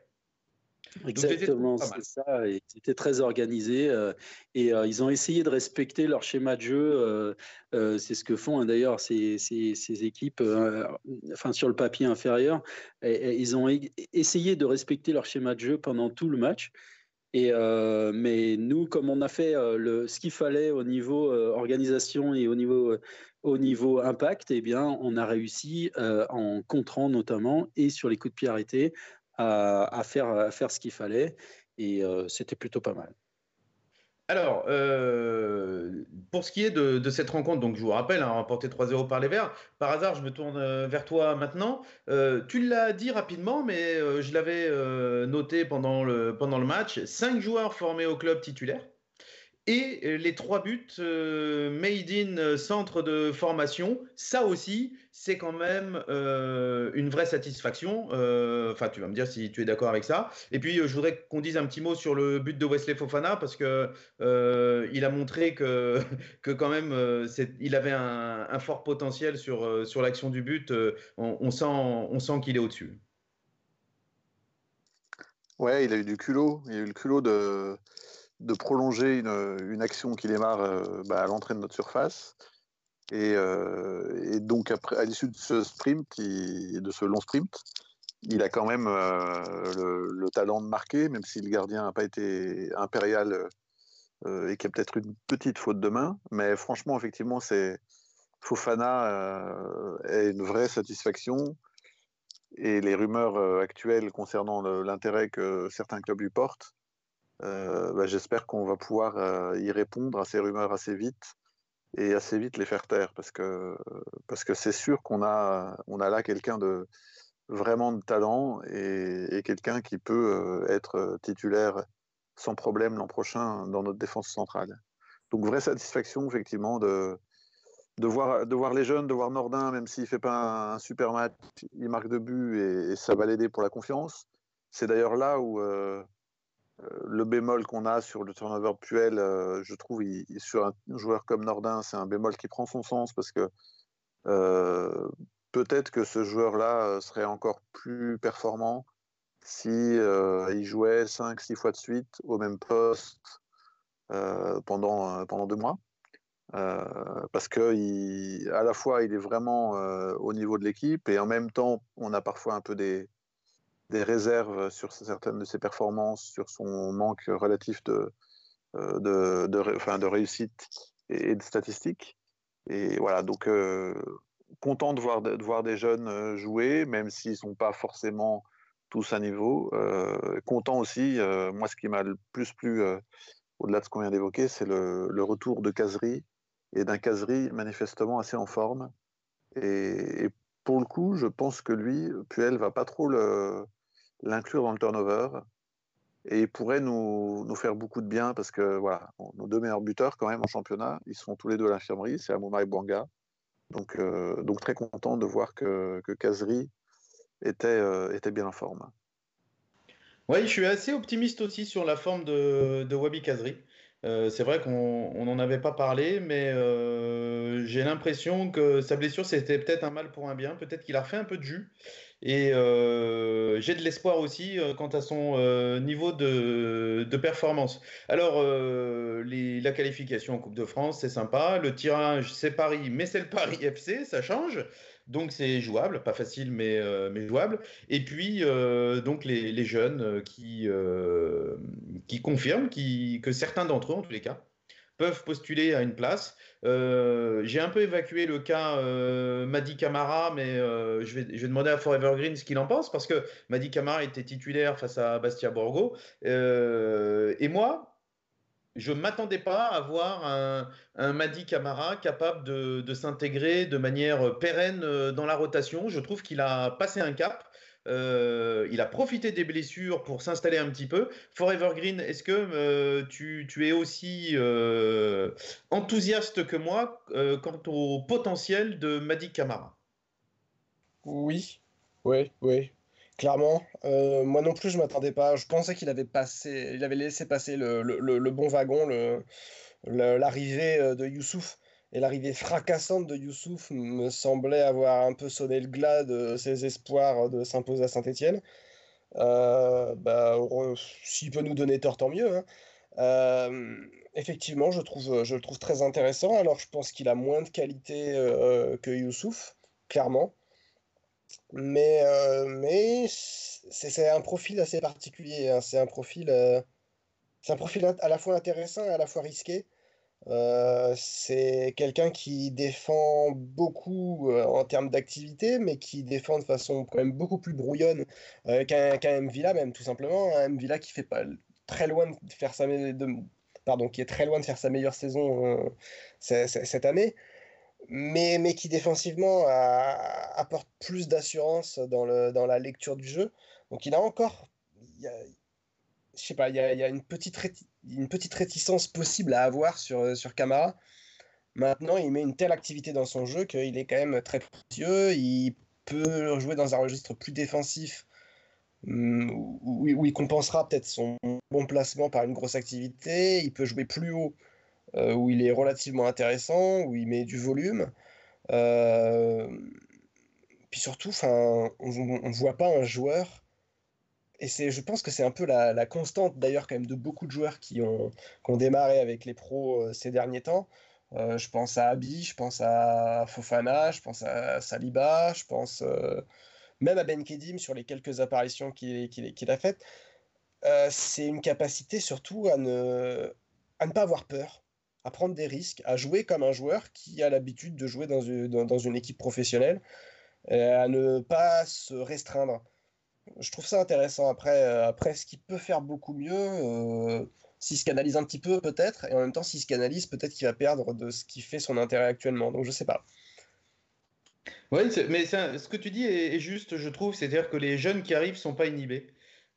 Exactement, c'est ça. C'était très organisé euh, et euh, ils ont essayé de respecter leur schéma de jeu. Euh, c'est ce que font hein, d'ailleurs ces, ces, équipes, enfin sur le papier inférieur. Et, ils ont essayé de respecter leur schéma de jeu pendant tout le match. Et, mais nous, comme on a fait le, ce qu'il fallait au niveau organisation et au niveau, au niveau impact, eh bien, on a réussi en contrant notamment et sur les coups de pied arrêtés à, faire, ce qu'il fallait. Et euh, c'était plutôt pas mal. Alors, euh, pour ce qui est de, cette rencontre, donc je vous rappelle, hein, remporté 3-0 par les Verts, par hasard, je me tourne euh, vers toi maintenant. tu l'as dit rapidement, mais je l'avais noté pendant le, pendant le match. Cinq joueurs formés au club titulaire. Et euh, les trois buts euh, made in euh, centre de formation, ça aussi, c'est quand même une vraie satisfaction. Enfin, tu vas me dire si tu es d'accord avec ça. Et puis, je voudrais qu'on dise un petit mot sur le but de Wesley Fofana parce que il a montré que, (laughs) que quand même, il avait un, fort potentiel sur, sur l'action du but. On, sent, on sent qu'il est au-dessus. Ouais, il a eu du culot. Il a eu le culot de de prolonger une, action qui démarre euh, bah, à l'entrée de notre surface. Euh, et, donc, après, à l'issue de ce sprint, de ce long sprint, il a quand même euh, le, talent de marquer, même si le gardien n'a pas été impérial et qu'il y a peut-être une petite faute de main. Mais franchement, effectivement, c'est Fofana est une vraie satisfaction. Et les rumeurs actuelles concernant l'intérêt que certains clubs lui portent, bah, j'espère qu'on va pouvoir euh, y répondre à ces rumeurs assez vite et assez vite les faire taire parce que parce que c'est sûr qu'on a on a là quelqu'un de vraiment de talent et, quelqu'un qui peut euh, être titulaire sans problème l'an prochain dans notre défense centrale. Donc vraie satisfaction effectivement de de voir, de voir les jeunes, de voir Nordin, même s'il ne fait pas un, super match, il marque deux buts et, ça va l'aider pour la confiance. C'est d'ailleurs là où, euh, le bémol qu'on a sur le turnover Puel, euh, je trouve, sur un joueur comme Nordin, c'est un bémol qui prend son sens parce que euh, peut-être que ce joueur-là serait encore plus performant si il jouait 5-6 fois de suite au même poste pendant, pendant deux mois. parce que à la fois il est vraiment au niveau de l'équipe et en même temps on a parfois un peu des, des réserves sur certaines de ses performances, sur son manque relatif de, euh, de, de, de réussite et, de statistiques. Et voilà, donc euh, content de voir, de voir des jeunes euh, jouer, même s'ils ne sont pas forcément tous à niveau. content aussi, moi ce qui m'a le plus plu, au-delà de ce qu'on vient d'évoquer, c'est le, retour de Casery et d'un Casery manifestement assez en forme. Et, et, pour le coup, je pense que lui, Puel va pas trop le, l'inclure dans le turnover. Et il pourrait nous, nous, faire beaucoup de bien parce que voilà, nos deux meilleurs buteurs quand même en championnat, ils sont tous les deux à l'infirmerie, c'est Amouma et Bouanga. Donc, euh, donc très content de voir que, que Kazri était, euh, était bien en forme. Oui, je suis assez optimiste aussi sur la forme de, de Wabi Kazri. Euh, c'est vrai qu'on n'en avait pas parlé, mais j'ai l'impression que sa blessure, c'était peut-être un mal pour un bien. Peut-être qu'il a refait un peu de jus. Et euh, j'ai de l'espoir aussi euh, quant à son euh, niveau de, performance. Alors, la qualification en Coupe de France, c'est sympa. Le tirage, c'est Paris, mais c'est le Paris FC, ça change. Donc c'est jouable, pas facile, mais, mais jouable. Et puis, donc les, jeunes qui, qui confirment que certains d'entre eux, en tous les cas, peuvent postuler à une place. Euh, j'ai un peu évacué le cas euh, Madi Camara, mais euh, je, vais, je, vais, demander à Forever Green ce qu'il en pense, parce que Madi Camara était titulaire face à Bastia Borgo. et moi, je ne m'attendais pas à voir un, un Madi Camara capable de, s'intégrer de manière pérenne dans la rotation. Je trouve qu'il a passé un cap. Euh, il a profité des blessures pour s'installer un petit peu. Forever Green, est-ce que euh, tu, es aussi euh, enthousiaste que moi quant au potentiel de Madi Kamara Oui, oui, oui. Clairement, moi non plus je m'attendais pas. Je pensais qu'il avait passé, il avait laissé passer le, bon wagon, l'arrivée de Youssouf et l'arrivée fracassante de Youssouf me semblait avoir un peu sonné le glas de ses espoirs de s'imposer à Saint-Etienne. bah, s'il peut nous donner tort, tant mieux. Hein. effectivement, je, trouve, je le trouve très intéressant. Alors, je pense qu'il a moins de qualité que Youssouf, clairement. Mais, mais c'est un profil assez particulier. Hein. C'est un profil, c'est un profil à la fois intéressant et à la fois risqué. Euh, c'est quelqu'un qui défend beaucoup euh, en termes d'activité, mais qui défend de façon quand même beaucoup plus brouillonne euh, qu'un qu Villa même, tout simplement. Un Villa qui fait pas très loin de faire sa pardon, qui est très loin de faire sa meilleure saison cette année, mais, qui défensivement apporte plus d'assurance dans, la lecture du jeu. Donc il a encore, je sais pas, il y a, une, petite réticence possible à avoir sur, sur Camara. Maintenant, il met une telle activité dans son jeu qu'il est quand même très précieux. Il peut jouer dans un registre plus défensif hum, où, il compensera peut-être son bon placement par une grosse activité. Il peut jouer plus haut où il est relativement intéressant, où il met du volume. Euh, puis surtout, on ne voit pas un joueur et c'est, je pense que c'est un peu la, constante d'ailleurs quand même de beaucoup de joueurs qui ont, démarré avec les pros euh, ces derniers temps. Euh, je pense à Abi, je pense à Fofana, je pense à Saliba, je pense euh, même à Ben Kedim sur les quelques apparitions qu'il, a faites. c'est une capacité surtout à ne pas avoir peur, à prendre des risques, à jouer comme un joueur qui a l'habitude de jouer dans dans une équipe professionnelle, à ne pas se restreindre je trouve ça intéressant. Après, euh, après ce qui peut faire beaucoup mieux, euh, s'il se canalise un petit peu peut-être, et en même temps s'il se canalise, peut-être qu'il va perdre de ce qui fait son intérêt actuellement. Donc je sais pas. Oui, mais ce que tu dis est, est juste, je trouve. C'est-à-dire que les jeunes qui arrivent sont pas inhibés.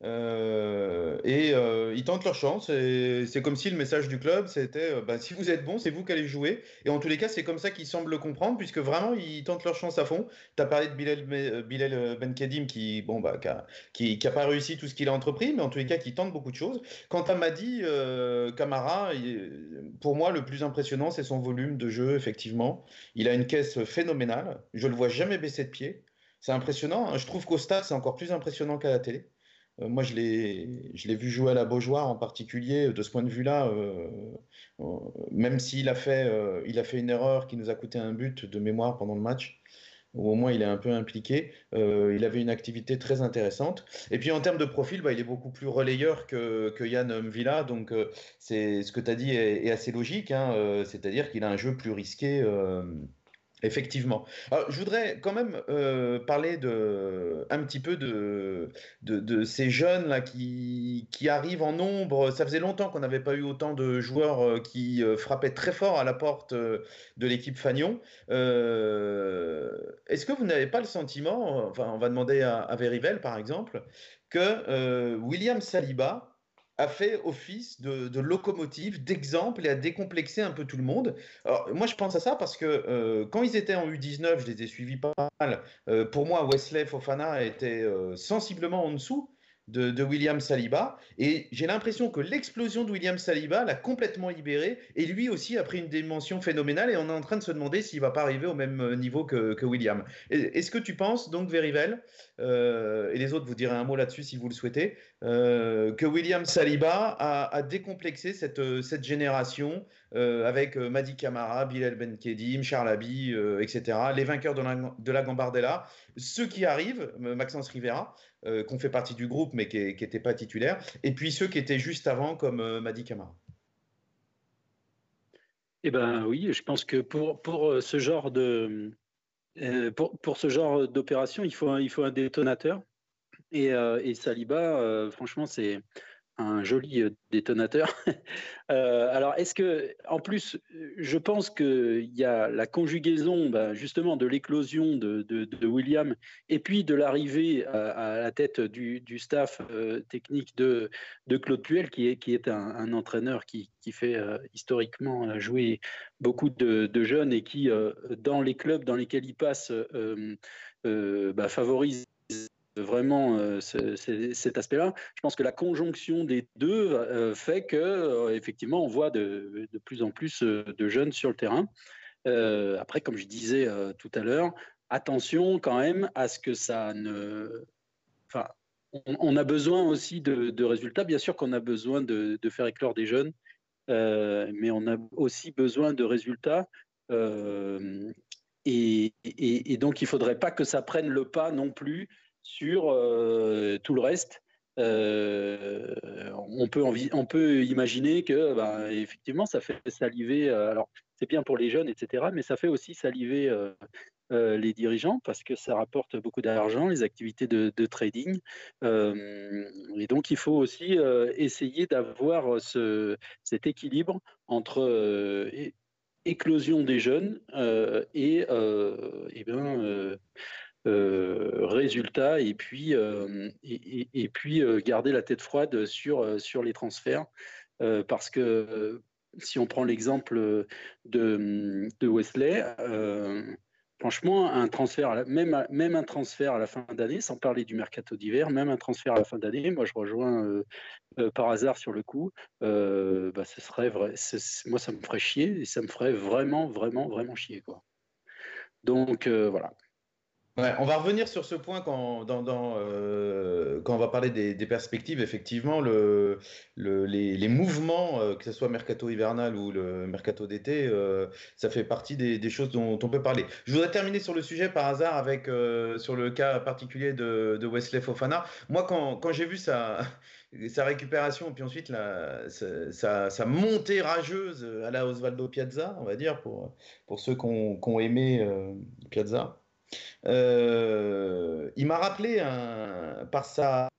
Euh, et euh, ils tentent leur chance. C'est comme si le message du club, c'était euh, bah, si vous êtes bon, c'est vous qui allez jouer. Et en tous les cas, c'est comme ça qu'ils semblent le comprendre, puisque vraiment, ils tentent leur chance à fond. Tu as parlé de Bilal, Benkedim qui bon, bah, qui, pas réussi tout ce qu'il a entrepris, mais en tous les cas, qui tente beaucoup de choses. Quant à Madi Camara, pour moi, le plus impressionnant, c'est son volume de jeu, effectivement. Il a une caisse phénoménale. Je le vois jamais baisser de pied. C'est impressionnant. Je trouve qu'au stade, c'est encore plus impressionnant qu'à la télé. Euh, moi, je l'ai vu jouer à la Beaujoire en particulier. De ce point de vue-là, euh, euh, même s'il a, fait, a fait une erreur qui nous a coûté un but de mémoire pendant le match, ou au moins il est un peu impliqué. il avait une activité très intéressante. Et puis en termes de profil, bah, il est beaucoup plus relayeur que, que Yann Villa. Donc c'est ce que tu as dit est, assez logique. Hein, c'est-à-dire qu'il a un jeu plus risqué. Effectivement. je voudrais quand même euh, parler de, un petit peu de, de, ces jeunes là qui, qui, arrivent en nombre. Ça faisait longtemps qu'on n'avait pas eu autant de joueurs euh, qui euh, frappaient très fort à la porte de l'équipe Fagnon. Est-ce que vous n'avez pas le sentiment, enfin on va demander à, à Verivel par exemple, que William Saliba, a fait office de, locomotive, d'exemple et a décomplexé un peu tout le monde. Alors, moi, je pense à ça parce que euh, quand ils étaient en U19, je les ai suivis pas mal. Euh, pour moi, Wesley Fofana était euh, sensiblement en dessous de, William Saliba. Et j'ai l'impression que l'explosion de William Saliba l'a complètement libéré. Et lui aussi a pris une dimension phénoménale. Et on est en train de se demander s'il va pas arriver au même euh, niveau que, William. Est-ce que tu penses, donc, Verivel, euh, et les autres vous direz un mot là-dessus si vous le souhaitez, euh, que William Saliba a, décomplexé cette, cette génération avec Madi Camara, Bilal Ben Kedim, Charles Abi, etc., les vainqueurs de la, de la Gambardella, ceux qui arrivent, Maxence Rivera, euh, qu'on fait partie du groupe mais qui n'étaient pas titulaires, et puis ceux qui étaient juste avant comme euh, Madi Kamara. Eh ben oui, je pense que pour, pour euh, ce genre de pour, pour, ce genre d'opération, il faut un, il faut un détonateur. Et, et Saliba, franchement, c'est un joli euh, détonateur. (laughs) Euh, alors, est-ce que, en plus, je pense qu'il y a la conjugaison ben, justement de l'éclosion de, William et puis de l'arrivée à, la tête du, staff euh, technique de, Claude Puel, qui est, un, entraîneur qui, fait historiquement jouer beaucoup de, jeunes et qui, dans les clubs dans lesquels il passe, ben, favorise vraiment euh, cet aspect-là. Je pense que la conjonction des deux euh, fait que euh, effectivement on voit de, plus en plus de jeunes sur le terrain. après, comme je disais tout à l'heure, attention quand même à ce que ça ne, enfin, on, a besoin aussi de, résultats. Bien sûr qu'on a besoin de, faire éclore des jeunes, mais on a aussi besoin de résultats. Et, donc, il ne faudrait pas que ça prenne le pas non plus sur tout le reste. on, peut on peut imaginer que, bah, effectivement, ça fait saliver. alors, c'est bien pour les jeunes, etc., mais ça fait aussi saliver euh, les dirigeants parce que ça rapporte beaucoup d'argent, les activités de, trading. Euh, et donc, il faut aussi euh, essayer d'avoir ce, cet équilibre entre éclosion des jeunes et, et résultats et puis, et, et, puis garder la tête froide sur, sur les transferts parce que si on prend l'exemple de, de Wesley, Franchement, un transfert, même, même un transfert à la fin d'année, sans parler du mercato d'hiver, même un transfert à la fin d'année, moi je rejoins euh, euh, par hasard sur le coup, euh, bah, ce serait moi ça me ferait chier et ça me ferait vraiment, vraiment, vraiment chier. Quoi. Donc voilà on va revenir sur ce point quand, euh, quand on va parler des, perspectives. Effectivement, le, les, mouvements, euh, que ce soit mercato hivernal ou le mercato d'été, euh, ça fait partie des, choses dont on peut parler. Je voudrais terminer sur le sujet par hasard avec sur le cas particulier de, Wesley Fofana. Moi, quand, j'ai vu (laughs) sa, récupération, puis ensuite sa, montée rageuse à la Osvaldo Piazza, on va dire, pour, pour ceux qui ont, aimé Piazza. Euh, il m'a rappelé par sa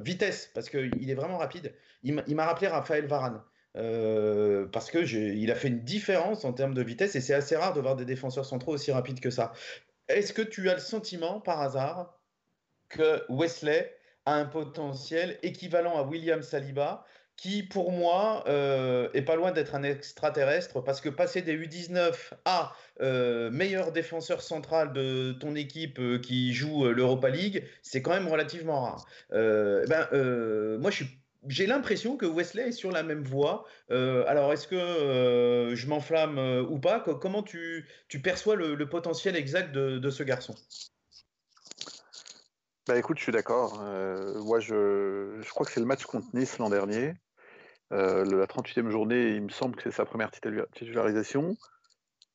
vitesse, parce qu'il est vraiment rapide, il m'a rappelé Raphaël Varane. Euh, parce que il a fait une différence en termes de vitesse et c'est assez rare de voir des défenseurs centraux aussi rapides que ça. Est-ce que tu as le sentiment, par hasard, que Wesley a un potentiel équivalent à William Saliba qui pour moi euh, est pas loin d'être un extraterrestre parce que passer des U19 à euh, meilleur défenseur central de ton équipe euh, qui joue l'Europa League, c'est quand même relativement rare. ben, moi, j'ai l'impression que Wesley est sur la même voie. alors, est-ce que je m'enflamme ou pas? Comment tu, perçois le, potentiel exact de, ce garçon? Bah écoute, je suis d'accord. moi, je, je, crois que c'est le match contre Nice l'an dernier. Euh, la 38e journée, il me semble que c'est sa première titularisation.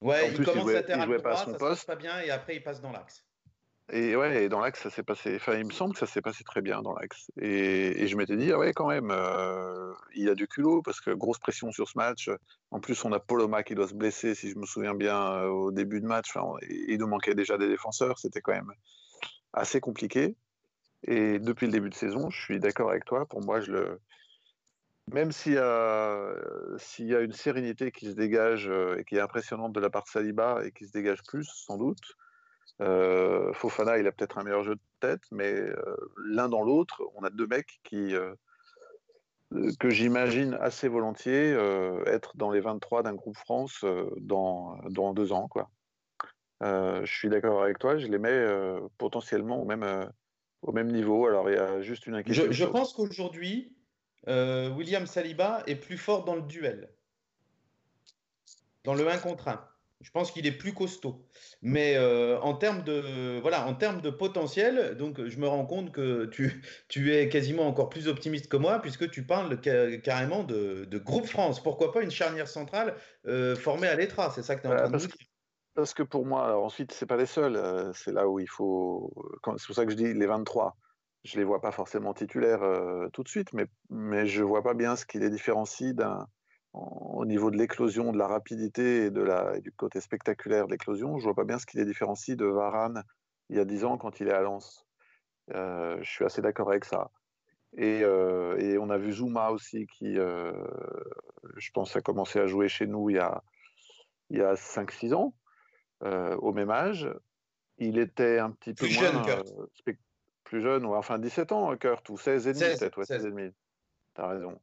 Ouais, il commence à terre à jouait pas à son poste. pas bien et après il passe dans l'axe. Et ouais, dans l'axe, ça s'est passé. Enfin, il me semble que ça s'est passé très bien dans l'axe. Et, je m'étais dit, ah ouais, quand même, euh, il a du culot parce que grosse pression sur ce match. En plus, on a Poloma qui doit se blesser, si je me souviens bien, euh, au début de match. il nous manquait déjà des défenseurs. C'était quand même assez compliqué. Et depuis le début de saison, je suis d'accord avec toi. Pour moi, je le, même s'il y, a une sérénité qui se dégage euh, et qui est impressionnante de la part de Saliba et qui se dégage plus, sans doute, euh, Fofana, il a peut-être un meilleur jeu de tête, mais euh, l'un dans l'autre, on a deux mecs qui, que j'imagine assez volontiers être dans les 23 d'un groupe France dans, dans deux ans. Quoi. je suis d'accord avec toi, je les mets potentiellement au même, au même niveau. Alors il y a juste une inquiétude. je pense qu'aujourd'hui, euh, William Saliba est plus fort dans le duel, dans le 1 contre 1. Je pense qu'il est plus costaud. Mais euh, en termes de voilà, en termes de potentiel, donc je me rends compte que tu, tu es quasiment encore plus optimiste que moi puisque tu parles carrément de, de, groupe France. Pourquoi pas une charnière centrale euh, formée à l'ETRA C'est ça que tu es en train de dire. Parce que pour moi, alors ensuite, c'est pas les seuls. c'est là où il faut. C'est pour ça que je dis les 23 je les vois pas forcément titulaires euh, tout de suite, mais, mais je vois pas bien ce qui les différencie d'un, au niveau de l'éclosion, de la rapidité et, de la, du côté spectaculaire de l'éclosion. Je vois pas bien ce qui les différencie de Varane il y a 10 ans quand il est à Lens. Euh, je suis assez d'accord avec ça. Et, euh, et, on a vu Zuma aussi qui, je pense, a commencé à jouer chez nous il y a, il y a 5-6 ans, au même âge. Il était un petit peu moins spectaculaire plus jeune, ou enfin 17 ans, Kurt, ou 16 et demi peut-être, ouais, 16 et demi. T'as raison.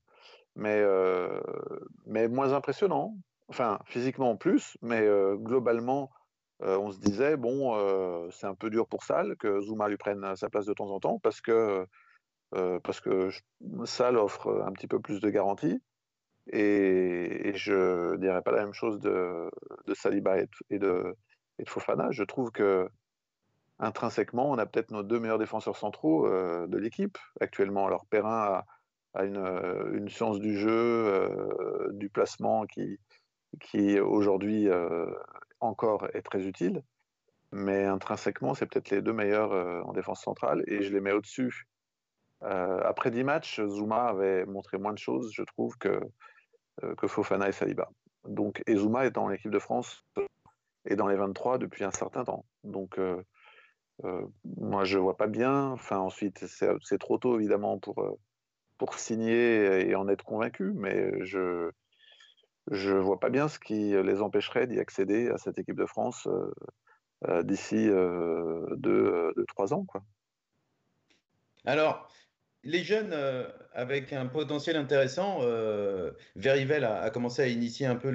Mais, euh, mais moins impressionnant. Enfin, physiquement en plus, mais euh, globalement, euh, on se disait, bon, c'est un peu dur pour Salle que Zuma lui prenne sa place de temps en temps, parce que, parce que Salle offre un petit peu plus de garantie. Et, je ne dirais pas la même chose de, de Saliba et de, et de Fofana. Je trouve que intrinsèquement, on a peut-être nos deux meilleurs défenseurs centraux de l'équipe actuellement. Alors Perrin a, une, une, science du jeu, du placement qui, aujourd'hui encore est très utile. Mais intrinsèquement, c'est peut-être les deux meilleurs en défense centrale et je les mets au-dessus. après 10 matchs, Zuma avait montré moins de choses, je trouve, que, que Fofana et Saliba. Donc, et Zuma est dans l'équipe de France et dans les 23 depuis un certain temps. Donc, euh, euh, moi, je vois pas bien. Enfin, ensuite, c'est trop tôt, évidemment, pour, euh, pour signer et en être convaincu, mais je je vois pas bien ce qui les empêcherait d'y accéder à cette équipe de France d'ici deux, deux, trois ans. Quoi. Alors, les jeunes euh, avec un potentiel intéressant, euh, Verivel a, commencé à initier un peu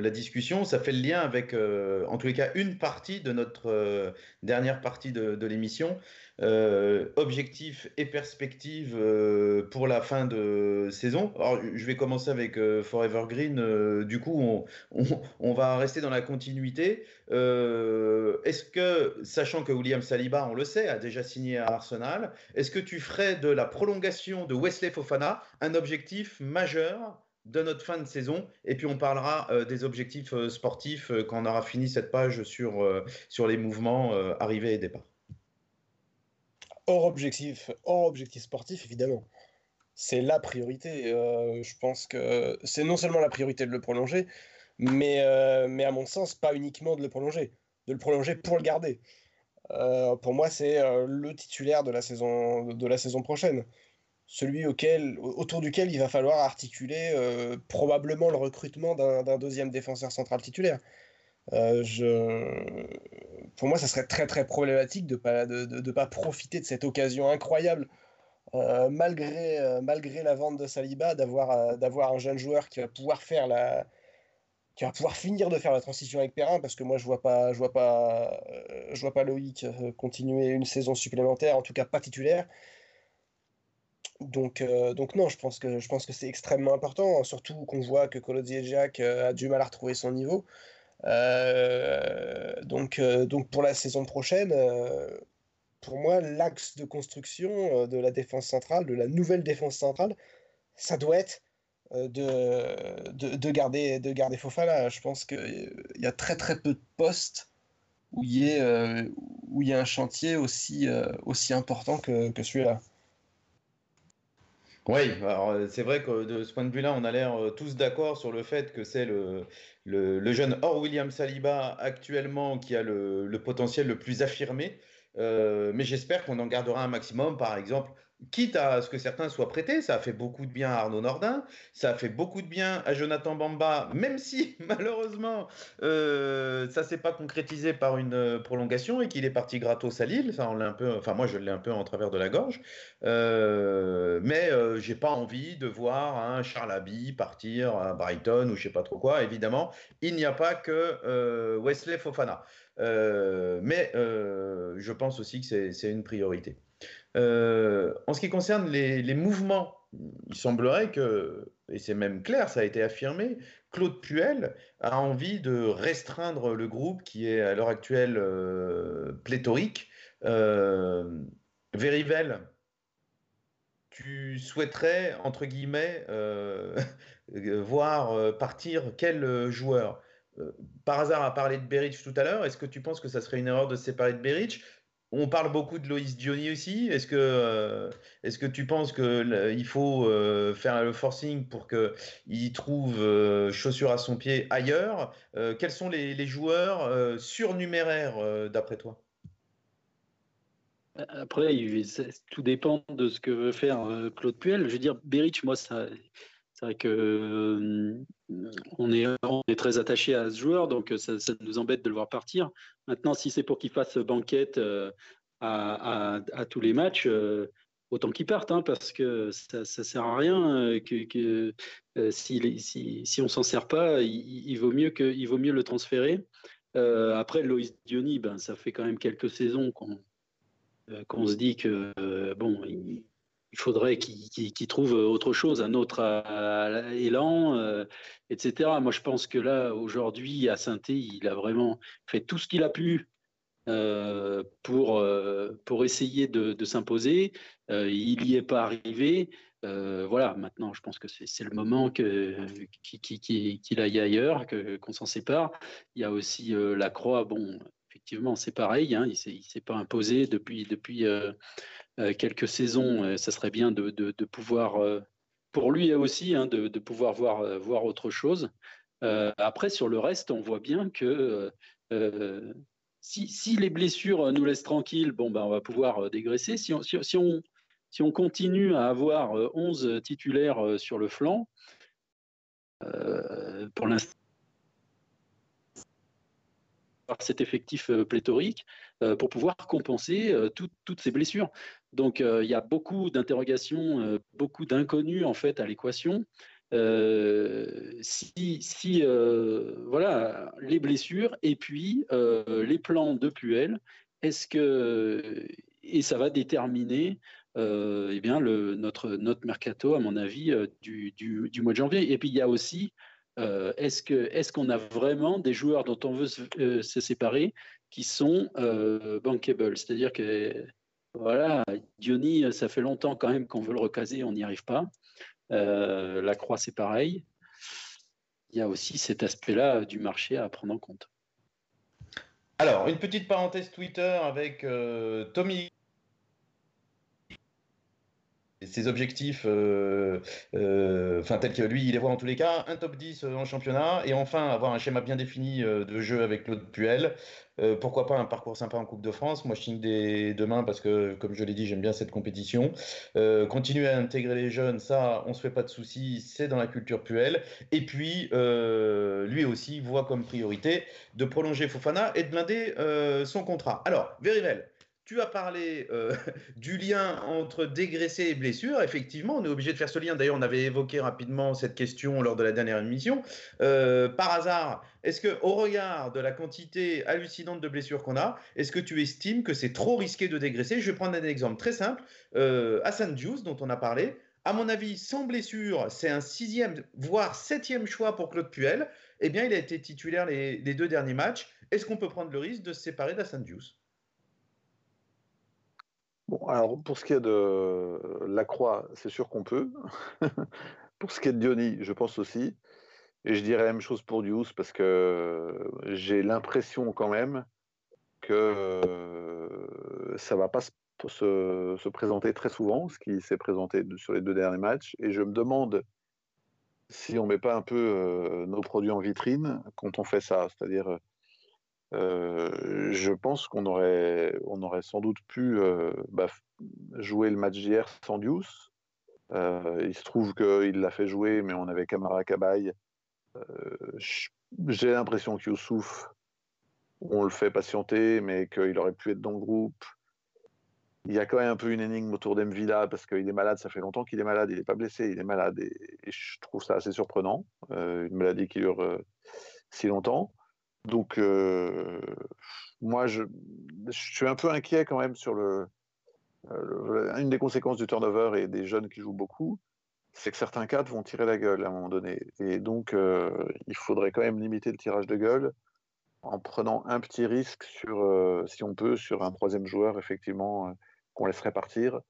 la discussion. Ça fait le lien avec, euh, en tous les cas, une partie de notre dernière partie de l'émission. Euh, objectifs et perspectives euh, pour la fin de saison. Alors, je vais commencer avec euh, Forever Green. du coup, (laughs) on, va rester dans la continuité. est-ce que, sachant que William Saliba, on le sait, a déjà signé à Arsenal, est-ce que tu ferais de la prolongation de Wesley Fofana un objectif majeur de notre fin de saison? Et puis on parlera des objectifs sportifs quand on aura fini cette page sur, sur les mouvements arrivée et départ hors objectif, sportif, évidemment. C'est la priorité. Euh, je pense que c'est non seulement la priorité de le prolonger, mais, euh, mais à mon sens, pas uniquement de le prolonger, de le prolonger pour le garder. Euh, pour moi, c'est le titulaire de la saison, de la saison prochaine. Celui autour duquel il va falloir articuler probablement le recrutement d'un deuxième défenseur central titulaire. Euh. Pour moi, ça serait très très problématique de ne pas, profiter de cette occasion incroyable, euh, malgré, euh, malgré la vente de Saliba, d'avoir, un jeune joueur qui va pouvoir finir de faire la transition avec Perrin, parce que moi je vois pas, je vois pas, Loïc continuer une saison supplémentaire, en tout cas pas titulaire. Donc, non, je pense que c'est extrêmement important, surtout qu'on voit que Colozzi Jack a du mal à retrouver son niveau. Euh, donc, euh, donc pour la saison prochaine, euh, pour moi, l'axe de construction de la défense centrale, de la nouvelle défense centrale, ça doit être de, de, garder, de garder. Je pense qu'il y a très très peu de postes où il y, il y a un chantier aussi, aussi important que, que celui-là. Oui, c'est vrai que de ce point de vue-là, on a l'air tous d'accord sur le fait que c'est le, le, jeune Or William Saliba actuellement qui a le, potentiel le plus affirmé. Euh, mais j'espère qu'on en gardera un maximum, par exemple, quitte à ce que certains soient prêtés. Ça a fait beaucoup de bien à Arnaud Nordin, ça a fait beaucoup de bien à Jonathan Bamba, même si (laughs) malheureusement euh, ça s'est pas concrétisé par une euh, prolongation et qu'il est parti gratos à Lille. Ça, un peu, enfin moi je l'ai un peu en travers de la gorge. Euh, mais euh, j'ai pas envie de voir un Charles Abbey partir à Brighton ou je sais pas trop quoi. Évidemment, il n'y a pas que euh, Wesley Fofana. mais je pense aussi que c'est une priorité. En ce qui concerne les, mouvements, il semblerait que, et c'est même clair, ça a été affirmé, Claude Puel a envie de restreindre le groupe qui est à l'heure actuelle pléthorique. Verivel, tu souhaiterais, entre guillemets, euh, (laughs) voir euh, partir quel euh, joueur? Par hasard, à parler de Beric tout à l'heure, est-ce que tu penses que ça serait une erreur de se séparer de Beric? On parle beaucoup de Loïs Diony aussi. Est-ce que, est que tu penses qu'il faut faire le forcing pour qu'il trouve chaussure à son pied ailleurs? Quels sont les, joueurs surnuméraires d'après toi? Après, tout dépend de ce que veut faire euh, Claude Puel. Je veux dire, Beric, moi, ça, c'est vrai que euh, on, est, très attaché à ce joueur, donc ça, nous embête de le voir partir. Maintenant, si c'est pour qu'il fasse banquette euh, à, tous les matchs, autant qu'il parte, hein, parce que ça ne sert à rien si, si, si, on s'en sert pas, il, vaut mieux le transférer. après, Loïs Diony, ben, ça fait quand même quelques saisons qu'on euh, se dit que euh, bon, faudrait qu'il trouve autre chose, un autre euh, élan, etc. Moi, je pense que là, aujourd'hui, à saint il a vraiment fait tout ce qu'il a pu pour, pour essayer de, s'imposer. il n'y est pas arrivé. voilà, maintenant, je pense que c'est le moment qu'il aille ailleurs, qu'on s'en sépare. Il y a aussi la Croix, bon, effectivement, c'est pareil, hein, il ne s'est pas imposé depuis, depuis quelques saisons. ça serait bien de, de, de pouvoir pour lui aussi hein, de, pouvoir voir, euh, voir autre chose. Euh, après, sur le reste, on voit bien que euh, si, les blessures nous laissent tranquilles, bon, ben, on va pouvoir dégraisser. Si on, si, on, si on continue à avoir 11 titulaires sur le flanc, pour l'instant, cet effectif pléthorique pour pouvoir compenser toutes ces blessures. Donc, euh, il y a beaucoup d'interrogations, euh, beaucoup d'inconnus en fait à l'équation. Euh, si, voilà les blessures et puis les plans de Puel, est-ce que et ça va déterminer eh bien notre notre mercato à mon avis du, du, mois de janvier. Et puis il y a aussi est-ce que est-ce qu'on a vraiment des joueurs dont on veut se, se séparer qui sont bankable, c'est-à-dire que voilà, Diony, ça fait longtemps quand même qu'on veut le recaser, on n'y arrive pas. Euh, la Croix, c'est pareil. Il y a aussi cet aspect-là du marché à prendre en compte. Alors, une petite parenthèse Twitter avec euh, Tommy ses objectifs, euh, euh, enfin tel que lui il les voit en tous les cas, un top 10 en championnat et enfin avoir un schéma bien défini euh, de jeu avec Claude Puel. pourquoi pas un parcours sympa en Coupe de France Moi je signe des demain parce que comme je l'ai dit j'aime bien cette compétition. continuer à intégrer les jeunes, ça on se fait pas de soucis, c'est dans la culture Puel. Et puis lui aussi voit comme priorité de prolonger Fofana et de blinder son contrat. Alors Verivel, tu as parlé euh, (laughs) du lien entre dégraissé et blessure. Effectivement, on est obligé de faire ce lien. D'ailleurs, on avait évoqué rapidement cette question lors de la dernière émission. Euh, par hasard, est-ce que, au regard de la quantité hallucinante de blessures qu'on a, est-ce que tu estimes que c'est trop risqué de dégraisser? Je vais prendre un exemple très simple. Euh, Diouf, dont on a parlé. À mon avis, sans blessure, c'est un sixième, voire septième choix pour Claude Puel. Eh bien, il a été titulaire les, deux derniers matchs. Est-ce qu'on peut prendre le risque de se séparer d'Hassan Bon, alors pour ce qui est de la croix, c'est sûr qu'on peut. (laughs) pour ce qui est de Diony, je pense aussi. Et je dirais la même chose pour Dius parce que j'ai l'impression quand même que ça va pas se, présenter très souvent, ce qui s'est présenté sur les deux derniers matchs. Et je me demande si on met pas un peu euh, nos produits en vitrine quand on fait ça. C'est-à-dire je pense qu'on aurait, on aurait sans doute pu bah, jouer le match d'hier sans Dius. Il se trouve qu'il l'a fait jouer, mais on avait Kamara Kabaye. J'ai l'impression que Youssouf, on le fait patienter, mais qu'il aurait pu être dans le groupe. Il y a quand même un peu une énigme autour d'Emvila parce qu'il est malade, ça fait longtemps qu'il est malade, il n'est pas blessé, il est malade et, je trouve ça assez surprenant, une maladie qui dure si longtemps. Donc, euh, moi, je, suis un peu inquiet quand même sur le, euh, Une des conséquences du turnover et des jeunes qui jouent beaucoup, c'est que certains cadres vont tirer la gueule à un moment donné. Et donc, euh, il faudrait quand même limiter le tirage de gueule en prenant un petit risque sur, si on peut, sur un troisième joueur, effectivement, qu'on laisserait partir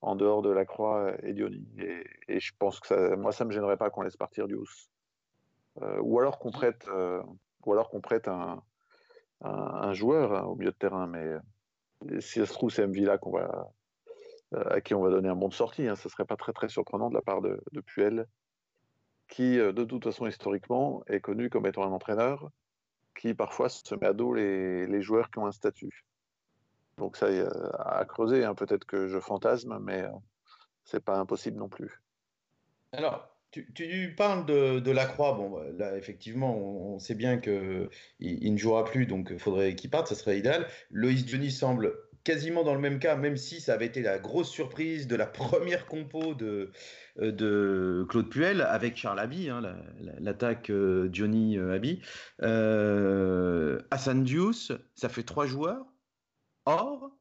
en dehors de la Croix et Diony. Et, je pense que ça, moi, ça ne me gênerait pas qu'on laisse partir Dius. ou alors qu'on prête, ou alors qu'on prête un, joueur hein, au milieu de terrain. Mais euh, si ça se trouve, c'est Mvila qu'on va, euh, à qui on va donner un bon de sortie. Hein. Ce ne serait pas très, très surprenant de la part de, Puel, qui, euh, de toute façon, historiquement, est connu comme étant un entraîneur qui, parfois, se met à dos les, les joueurs qui ont un statut. Donc ça, à creuser, hein. peut-être que je fantasme, mais c'est pas impossible non plus. Alors, tu, parles de, la Croix. Bon, bah, là, effectivement, on, sait bien qu'il il ne jouera plus, donc il faudrait qu'il parte, ça serait idéal. Loïs Johnny semble quasiment dans le même cas, même si ça avait été la grosse surprise de la (laughs) première compo de, euh, de Claude Puel avec Charles Abbey, hein, l'attaque euh, Johnny euh, Abbey. Hassan Diouf, ça fait trois joueurs. Or,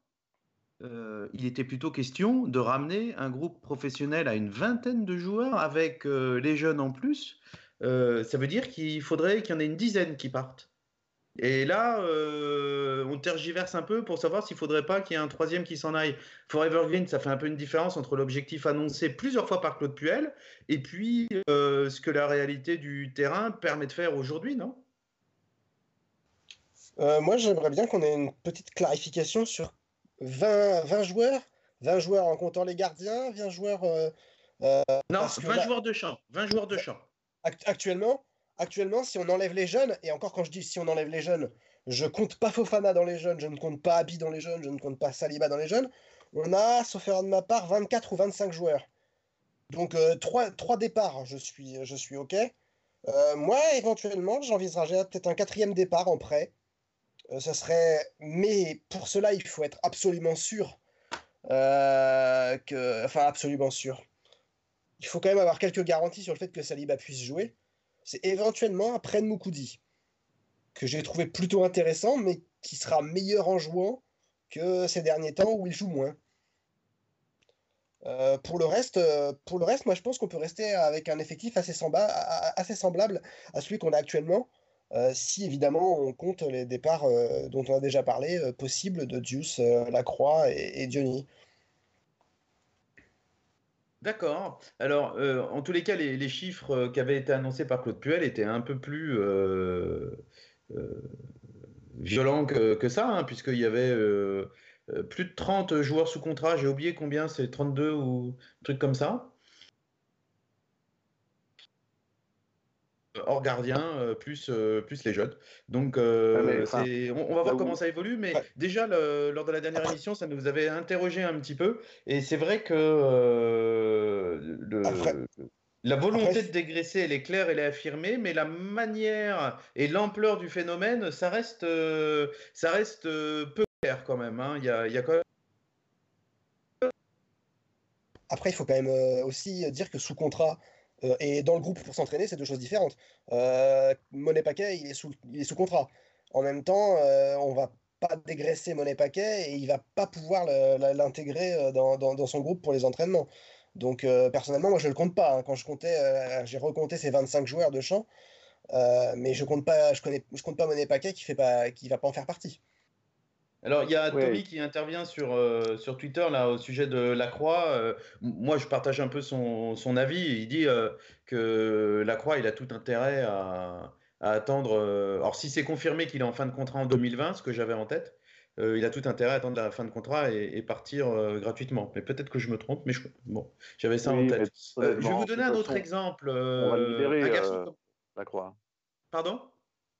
euh, il était plutôt question de ramener un groupe professionnel à une vingtaine de joueurs avec euh, les jeunes en plus. Euh, ça veut dire qu'il faudrait qu'il y en ait une dizaine qui partent. Et là, on tergiverse un peu pour savoir s'il ne faudrait pas qu'il y ait un troisième qui s'en aille. Forever Green, ça fait un peu une différence entre l'objectif annoncé plusieurs fois par Claude Puel et puis ce que la réalité du terrain permet de faire aujourd'hui, non? Moi, j'aimerais bien qu'on ait une petite clarification sur 20, 20, joueurs. 20 joueurs en comptant les gardiens, 20 joueurs. non, 20 joueurs de champ. 20 joueurs de champ. Actuellement, actuellement, si on enlève les jeunes, et encore quand je dis si on enlève les jeunes, je compte pas Fofana dans les jeunes, je ne compte pas Abi dans les jeunes, je ne compte pas Saliba dans les jeunes, on a, sauf erreur de ma part, 24 ou 25 joueurs. Donc euh, 3, départs, je suis, je suis OK. Euh, moi, éventuellement, j'envisagerais peut-être un quatrième départ en prêt. Euh, serait... Mais pour cela, il faut être absolument sûr. Euh. Enfin, absolument sûr. Il faut quand même avoir quelques garanties sur le fait que Saliba puisse jouer c'est éventuellement après Moukoudi, que j'ai trouvé plutôt intéressant, mais qui sera meilleur en jouant que ces derniers temps où il joue moins. Euh, pour, le reste, moi je pense qu'on peut rester avec un effectif assez, semblable à celui qu'on a actuellement, si évidemment on compte les départs dont on a déjà parlé, possibles de Dius, Lacroix et, et Diony. D'accord. Alors, euh, en tous les cas, les, chiffres euh, qui avaient été annoncés par Claude Puel étaient un peu plus euh, violents que, ça, hein, puisqu'il y avait plus de 30 joueurs sous contrat. J'ai oublié combien, c'est 32 ou un truc comme ça. Hors gardien, euh, plus, euh, plus les jeunes. Donc, euh, on, va voir comment ça évolue, mais déjà, lors de la dernière émission, ça nous avait interrogé un petit peu. Et c'est vrai que la volonté de dégraisser, elle est claire, elle est affirmée, mais la manière et l'ampleur du phénomène, ça reste, ça reste peu clair quand même. Hein. Il, y a, il y a quand même après, il faut quand même aussi dire que sous contrat, euh, et dans le groupe pour s'entraîner, c'est deux choses différentes. Euh, Monet Paquet, il est, sous, contrat. En même temps, euh, on va pas dégraisser Monet Paquet et il va pas pouvoir l'intégrer euh, dans, son groupe pour les entraînements. Donc personnellement, moi je le compte pas. Hein. Quand je comptais, j'ai recompté ces 25 joueurs de champ, mais je compte pas, je compte pas Monet Paquet qui fait pas, va pas en faire partie. Alors, il y a Tommy qui intervient sur, euh, sur Twitter là, au sujet de Lacroix. Euh, moi, je partage un peu son, son avis. Il dit euh, que Lacroix, il a tout intérêt à, à attendre. alors, si c'est confirmé qu'il est en fin de contrat en 2020, ce que j'avais en tête, il a tout intérêt à attendre la fin de contrat et, partir gratuitement. Mais peut-être que je me trompe, mais je, bon, j'avais ça en tête. je vais vous donner un autre exemple. On va libérer Lacroix. Pardon?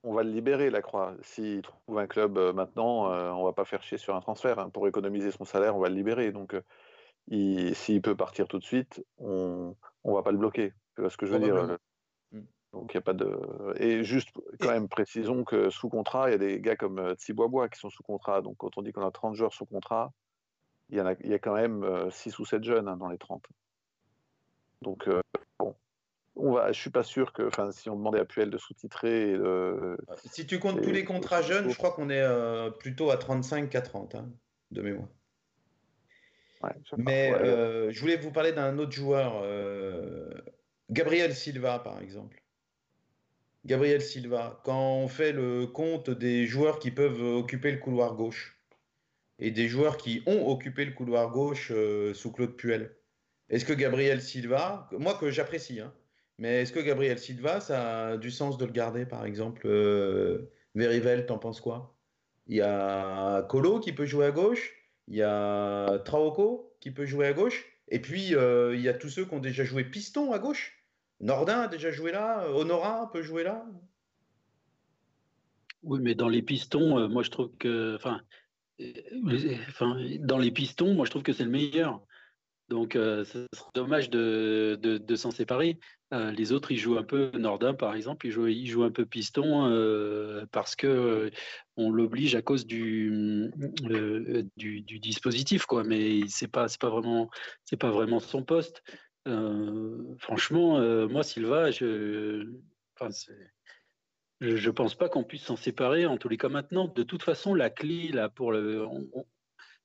On va le libérer, la Croix. S'il trouve un club euh, maintenant, euh, on va pas faire chier sur un transfert. Hein. Pour économiser son salaire, on va le libérer. Donc, euh, s'il peut partir tout de suite, on ne va pas le bloquer. Tu ce que je veux dire mm. donc il a pas de et juste quand même précisons que sous contrat il y a des gars comme Tsiboisbois qui sont sous contrat donc quand on dit qu'on a 30 joueurs sous contrat il y en a il y a quand même 6 ou 7 jeunes hein, dans les 30 donc bon on va, je suis pas sûr que, enfin, si on demandait à Puel de sous-titrer. si tu comptes tous les contrats jeunes, je crois qu'on est euh, plutôt à 35 qu'à 30 hein, de mémoire. Mais euh, je voulais vous parler d'un autre joueur, euh, Gabriel Silva, par exemple. Gabriel Silva, quand on fait le compte des joueurs qui peuvent occuper le couloir gauche et des joueurs qui ont occupé le couloir gauche sous Claude Puel, est-ce que Gabriel Silva, moi que j'apprécie, hein, mais est-ce que Gabriel Silva, ça a du sens de le garder, par exemple euh, t'en penses quoi? Il y a Colo qui peut jouer à gauche, il y a Traoko qui peut jouer à gauche, et puis euh, il y a tous ceux qui ont déjà joué piston à gauche. Nordin a déjà joué là, Honora peut jouer là. Oui, mais dans les pistons, euh, moi je trouve que, enfin, dans les pistons, moi je trouve que c'est le meilleur. Donc, c'est dommage de, de s'en séparer. Euh, les autres, ils jouent un peu Nordin, par exemple, ils jouent, un peu piston euh, parce que euh, on l'oblige à cause du, du, dispositif, quoi. Mais c'est pas, pas vraiment, c'est pas vraiment son poste. franchement, moi, Silva, je, enfin, je, pense pas qu'on puisse s'en séparer. En tous les cas, maintenant, de toute façon, la clé là pour le,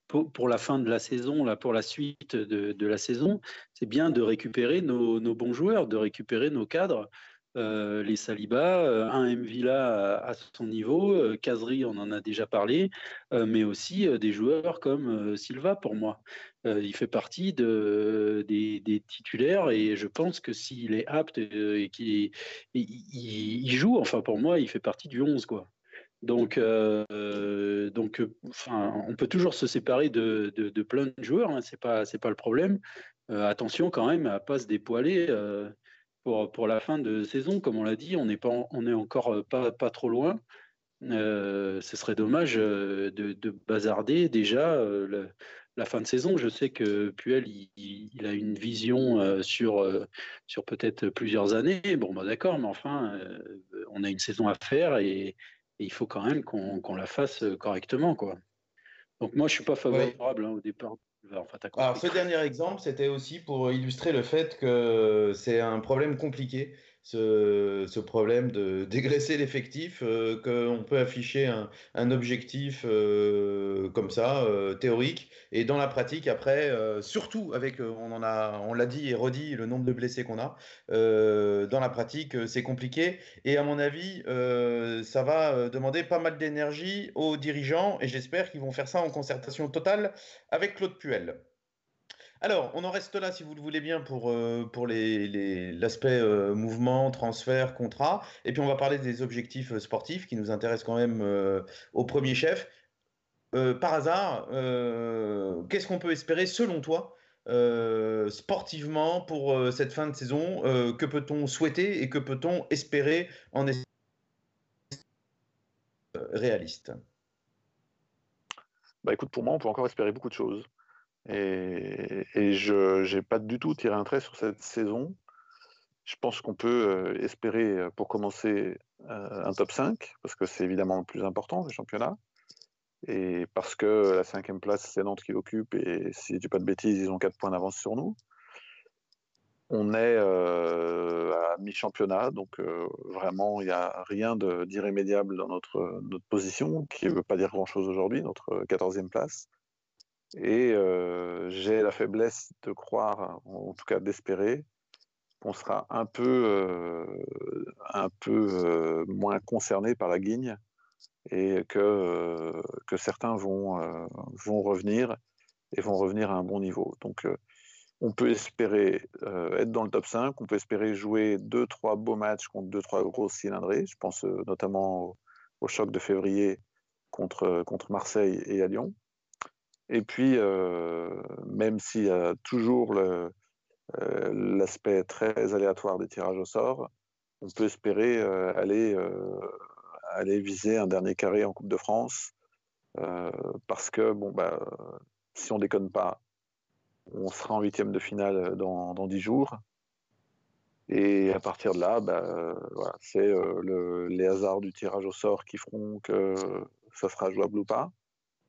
pour, la fin de la saison, là, pour la suite de, la saison, c'est bien de récupérer nos, bons joueurs, de récupérer nos cadres. euh, les Saliba, euh, un Mvila à, à, son niveau, Kazri, on en a déjà parlé, mais aussi des joueurs comme Silva pour moi. il fait partie de, des, titulaires et je pense que s'il est apte et qu'il il, joue, enfin pour moi, il fait partie du 11. Quoi. Donc, donc enfin, on peut toujours se séparer de, de, plein de joueurs, hein, c'est pas, pas le problème. attention quand même à pas se dépoiler pour, pour la fin de saison. Comme on l'a dit, on n'est encore euh, pas, pas trop loin. Euh, ce serait dommage euh, de, de bazarder déjà la fin de saison. Je sais que Puel, il, a une vision sur, sur peut-être plusieurs années. Bon, bah d'accord, mais enfin, on a une saison à faire et, il faut quand même qu'on la fasse correctement. Quoi. Donc moi, je suis pas favorable hein, au départ alors, ce dernier exemple, c'était aussi pour illustrer le fait que c'est un problème compliqué ce, problème de (laughs) dégraisser l'effectif, euh, qu'on peut afficher un, objectif euh, comme ça, euh, théorique, et dans la pratique, après, surtout avec, on en a, on l'a dit et redit, le nombre de blessés qu'on a, dans la pratique, c'est compliqué, et à mon avis, ça va demander pas mal d'énergie aux dirigeants, et j'espère qu'ils vont faire ça en concertation totale avec Claude Puel. Alors, on en reste là, si vous le voulez bien, pour, euh, pour l'aspect euh, mouvement, transfert, contrat. Et puis, on va parler des objectifs euh, sportifs qui nous intéressent quand même au premier chef. par hasard, qu'est-ce qu'on peut espérer, selon toi, sportivement pour cette fin de saison Que peut-on souhaiter et que peut-on espérer en réaliste? Bah écoute, pour moi, on peut encore espérer beaucoup de choses. Et, je n'ai pas du tout tiré un trait sur cette saison. Je pense qu'on peut euh, espérer, euh, pour commencer, euh, un top 5, parce que c'est évidemment le plus important du championnat. Et parce que la cinquième place, c'est Nantes qui l'occupe, et si je dis pas de bêtises, ils ont 4 points d'avance sur nous. On est à mi-championnat, donc vraiment, il n'y a rien d'irrémédiable dans notre, notre position, qui ne veut pas dire grand-chose aujourd'hui, notre 14e place. Et j'ai la faiblesse de croire, en tout cas d'espérer, qu'on sera un peu, un peu moins concerné par la guigne et que, que certains vont, vont revenir et vont revenir à un bon niveau. Donc on peut espérer être dans le top 5, on peut espérer jouer 2-3 beaux matchs contre 2-3 grosses cylindrées. Je pense notamment au, au, choc de février contre, contre Marseille et à Lyon. Et puis, euh, même s'il y a toujours euh, l'aspect très aléatoire des tirages au sort, on peut espérer euh, aller, aller viser un dernier carré en Coupe de France. parce que, bon, bah, si on déconne pas, on sera en huitième de finale dans, dans 10 jours. Et à partir de là, bah, voilà, c'est les hasards du tirage au sort qui feront que ça sera jouable ou pas.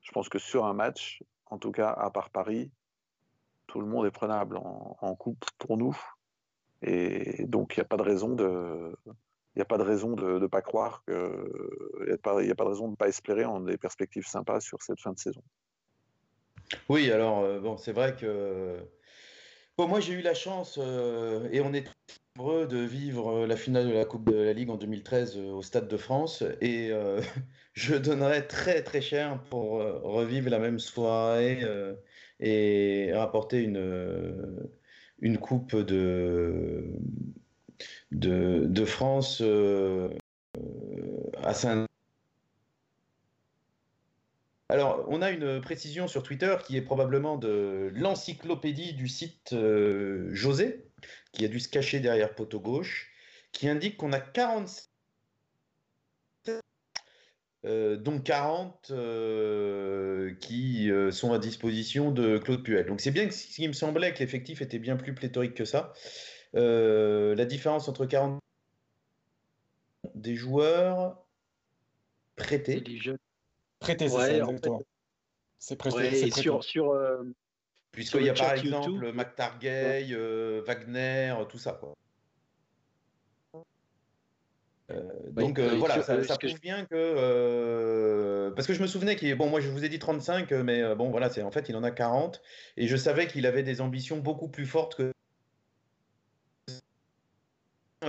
Je pense que sur un match, en tout cas à part Paris, tout le monde est prenable en, coupe pour nous. Et donc il n'y a pas de raison de, pas de de ne pas croire il n'y a, pas de raison de ne pas espérer en des perspectives sympas sur cette fin de saison. Oui, alors euh, bon, c'est vrai que moi j'ai eu la chance euh, et on est heureux de vivre la finale de la Coupe de la Ligue en 2013 euh, au Stade de France et (laughs) je donnerais très très cher pour euh, revivre la même soirée euh, et rapporter une, euh, une coupe de, de, France à Saint. Alors, on a une précision sur Twitter qui est probablement de l'encyclopédie du site José, qui a dû se cacher derrière poteau gauche, qui indique qu'on a 46 euh, dont 40 euh, qui euh, sont à disposition de Claude Puel. Donc c'est bien ce qui me semblait que l'effectif était bien plus pléthorique que ça. la différence entre 40 des joueurs prêtés. Prêtés, c'est C'est prêté. sur, sur Puisqu'il y a par exemple McTargay, Wagner, tout ça. Quoi. Euh, donc euh, voilà, ça, prouve bien que euh, parce que je me souvenais qu'il bon moi je vous ai dit 35 mais bon voilà c'est en fait il en a 40 et je savais qu'il avait des ambitions beaucoup plus fortes que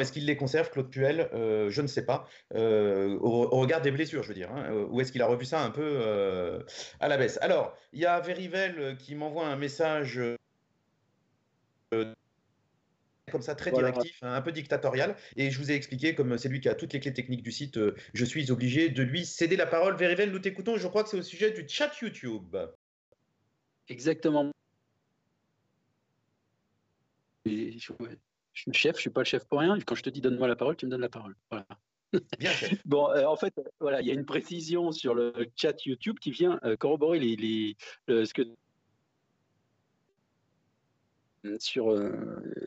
est-ce qu'il les conserve, Claude Puel? Je ne sais pas. Au, regard des blessures, je veux dire. Hein, ou est-ce qu'il a revu ça un peu à la baisse? Alors, il y a Verivel qui m'envoie un message comme ça, très directif, hein, un peu dictatorial. Et je vous ai expliqué, comme c'est lui qui a toutes les clés techniques du site, euh, je suis obligé de lui céder la parole. Verivel, nous t'écoutons. Je crois que c'est au sujet du chat YouTube. Exactement. Je, suis chef, je suis pas le chef pour rien. Quand je te dis donne-moi la parole, tu me donnes la parole. Voilà. Bien (laughs) bon, euh, en fait, voilà, il y a une précision sur le chat YouTube qui vient euh, corroborer les, ce que sur, euh,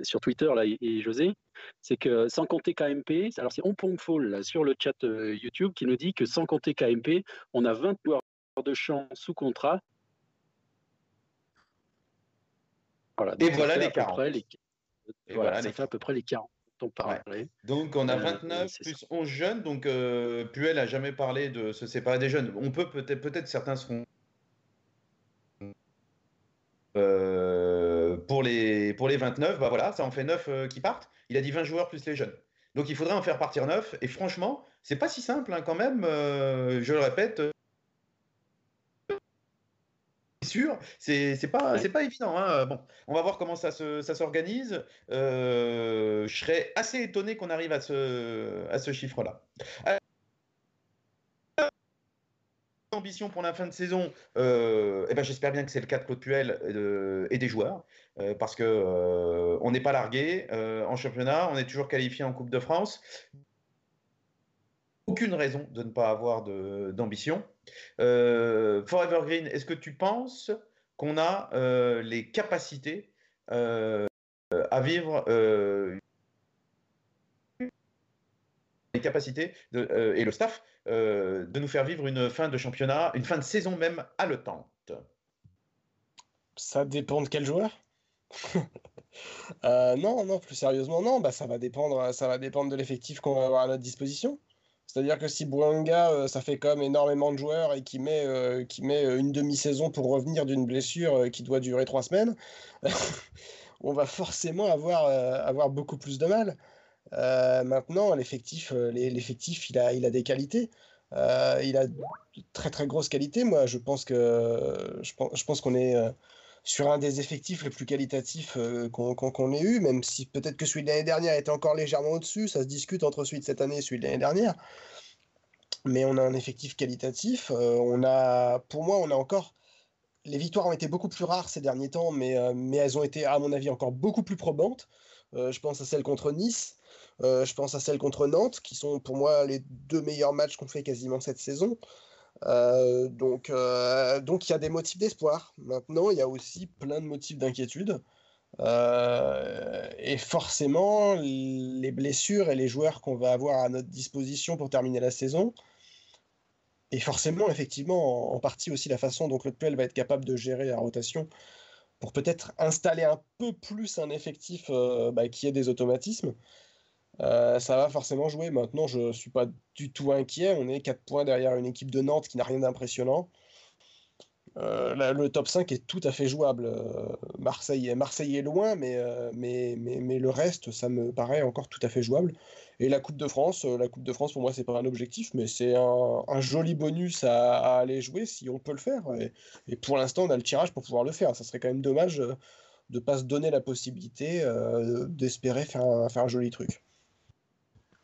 sur Twitter là, et, José, c'est que sans compter KMP, alors c'est Onpongfall là, sur le chat euh, YouTube qui nous dit que sans compter KMP, on a 20 joueurs de champ sous contrat. Voilà, et voilà les 40. Voilà, ça fait à peu près les 40. Donc on a 29 euh, plus 11 jeunes. Donc Puel a jamais parlé de se séparer des jeunes. On peut peut-être peut-être certains seront pour, les, pour les 29, bah voilà, ça en fait 9 euh, qui partent. Il a dit 20 joueurs plus les jeunes. Donc il faudrait en faire partir 9. Et franchement, c'est pas si simple hein, quand même. Euh, je le répète. C'est sûr, c'est pas, évident. Hein. Bon, on va voir comment ça s'organise. Euh, je serais assez étonné qu'on arrive à ce, à ce chiffre-là ambition pour la fin de saison, euh, eh ben, j'espère bien que c'est le cas de Claude Puel euh, et des joueurs, euh, parce que on n'est pas largué en championnat, on est toujours qualifié en Coupe de France. Aucune raison de ne pas avoir d'ambition. Forever Green, est-ce que tu penses qu'on a les capacités à vivre les capacités et le staff euh, de nous faire vivre une fin de championnat, une fin de saison même haletante? Ça dépend de quel joueur (laughs) euh, Non, non, plus sérieusement, non. Bah, ça, va dépendre, ça va dépendre de l'effectif qu'on va avoir à notre disposition. C'est-à-dire que si Bouanga, euh, ça fait comme énormément de joueurs et qui met, qui met une demi-saison pour revenir d'une blessure qui doit durer trois semaines, (laughs) on va forcément avoir, avoir beaucoup plus de mal. Euh, maintenant, l'effectif, euh, l'effectif, il a, il a des qualités. Euh, il a très très grosses qualités. Moi, je pense que je je pense qu'on est sur un des effectifs les plus qualitatifs qu'on ait eu, même si peut-être que celui de l'année dernière était encore légèrement au-dessus. Ça se discute entre celui de cette année et celui de l'année dernière. Mais on a un effectif qualitatif. a, pour moi, on a encore. Les victoires ont été beaucoup plus rares ces derniers temps, mais, mais elles ont été, à mon avis, encore beaucoup plus probantes. je pense à celle contre Nice. Euh, je pense à celle contre Nantes, qui sont pour moi les deux meilleurs matchs qu'on fait quasiment cette saison. Euh, donc, euh, donc il y a des motifs d'espoir. Maintenant, il y a aussi plein de motifs d'inquiétude. et forcément, les blessures et les joueurs qu'on va avoir à notre disposition pour terminer la saison, et forcément, effectivement, en, partie aussi la façon dont Claude Puel va être capable de gérer la rotation pour peut-être installer un peu plus un effectif bah, qui ait des automatismes. Euh, ça va forcément jouer. Maintenant, je ne suis pas du tout inquiet. On est 4 points derrière une équipe de Nantes qui n'a rien d'impressionnant. Euh, le top 5 est tout à fait jouable. Euh, Marseille, est loin, mais, le reste, ça me paraît encore tout à fait jouable. Et la Coupe de France, la Coupe de France pour moi, c'est pas un objectif, mais c'est un, joli bonus à, aller jouer si on peut le faire. Et, pour l'instant, on a le tirage pour pouvoir le faire. Ça serait quand même dommage de ne pas se donner la possibilité d'espérer faire un joli truc.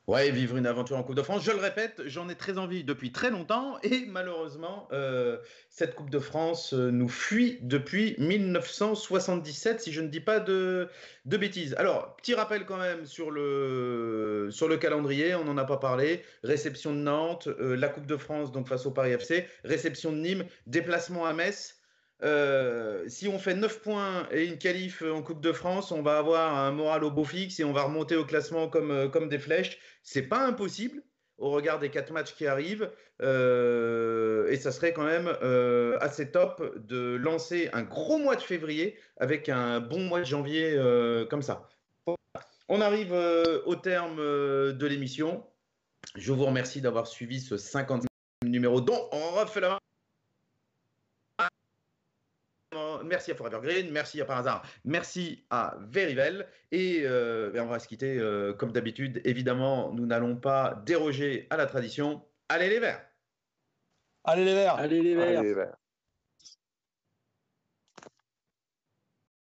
Ouais, vivre une aventure en Coupe de France. Je le répète, j'en ai très envie depuis très longtemps et malheureusement, euh, cette Coupe de France euh, nous fuit depuis 1977, si je ne dis pas de, bêtises. Alors, petit rappel quand même sur le, sur le calendrier, on n'en a pas parlé. Réception de Nantes, euh, la Coupe de France donc face au Paris FC, réception de Nîmes, déplacement à Metz, euh, si on fait 9 points et une qualif en Coupe de France, on va avoir un moral au beau fixe et on va remonter au classement comme, euh, comme des flèches. C'est pas impossible au regard des 4 matchs qui arrivent. Euh, et ça serait quand même assez top de lancer un gros mois de février avec un bon mois de janvier comme ça. On arrive au terme de l'émission. Je vous remercie d'avoir suivi ce 50 numéro dont on refait la merci à Forever Green, merci à Par hasard, merci à Verivel. Et euh, ben, on va se quitter euh, comme d'habitude. Évidemment, nous n'allons pas déroger à la tradition. Allez les Verts Allez les Verts Allez les Verts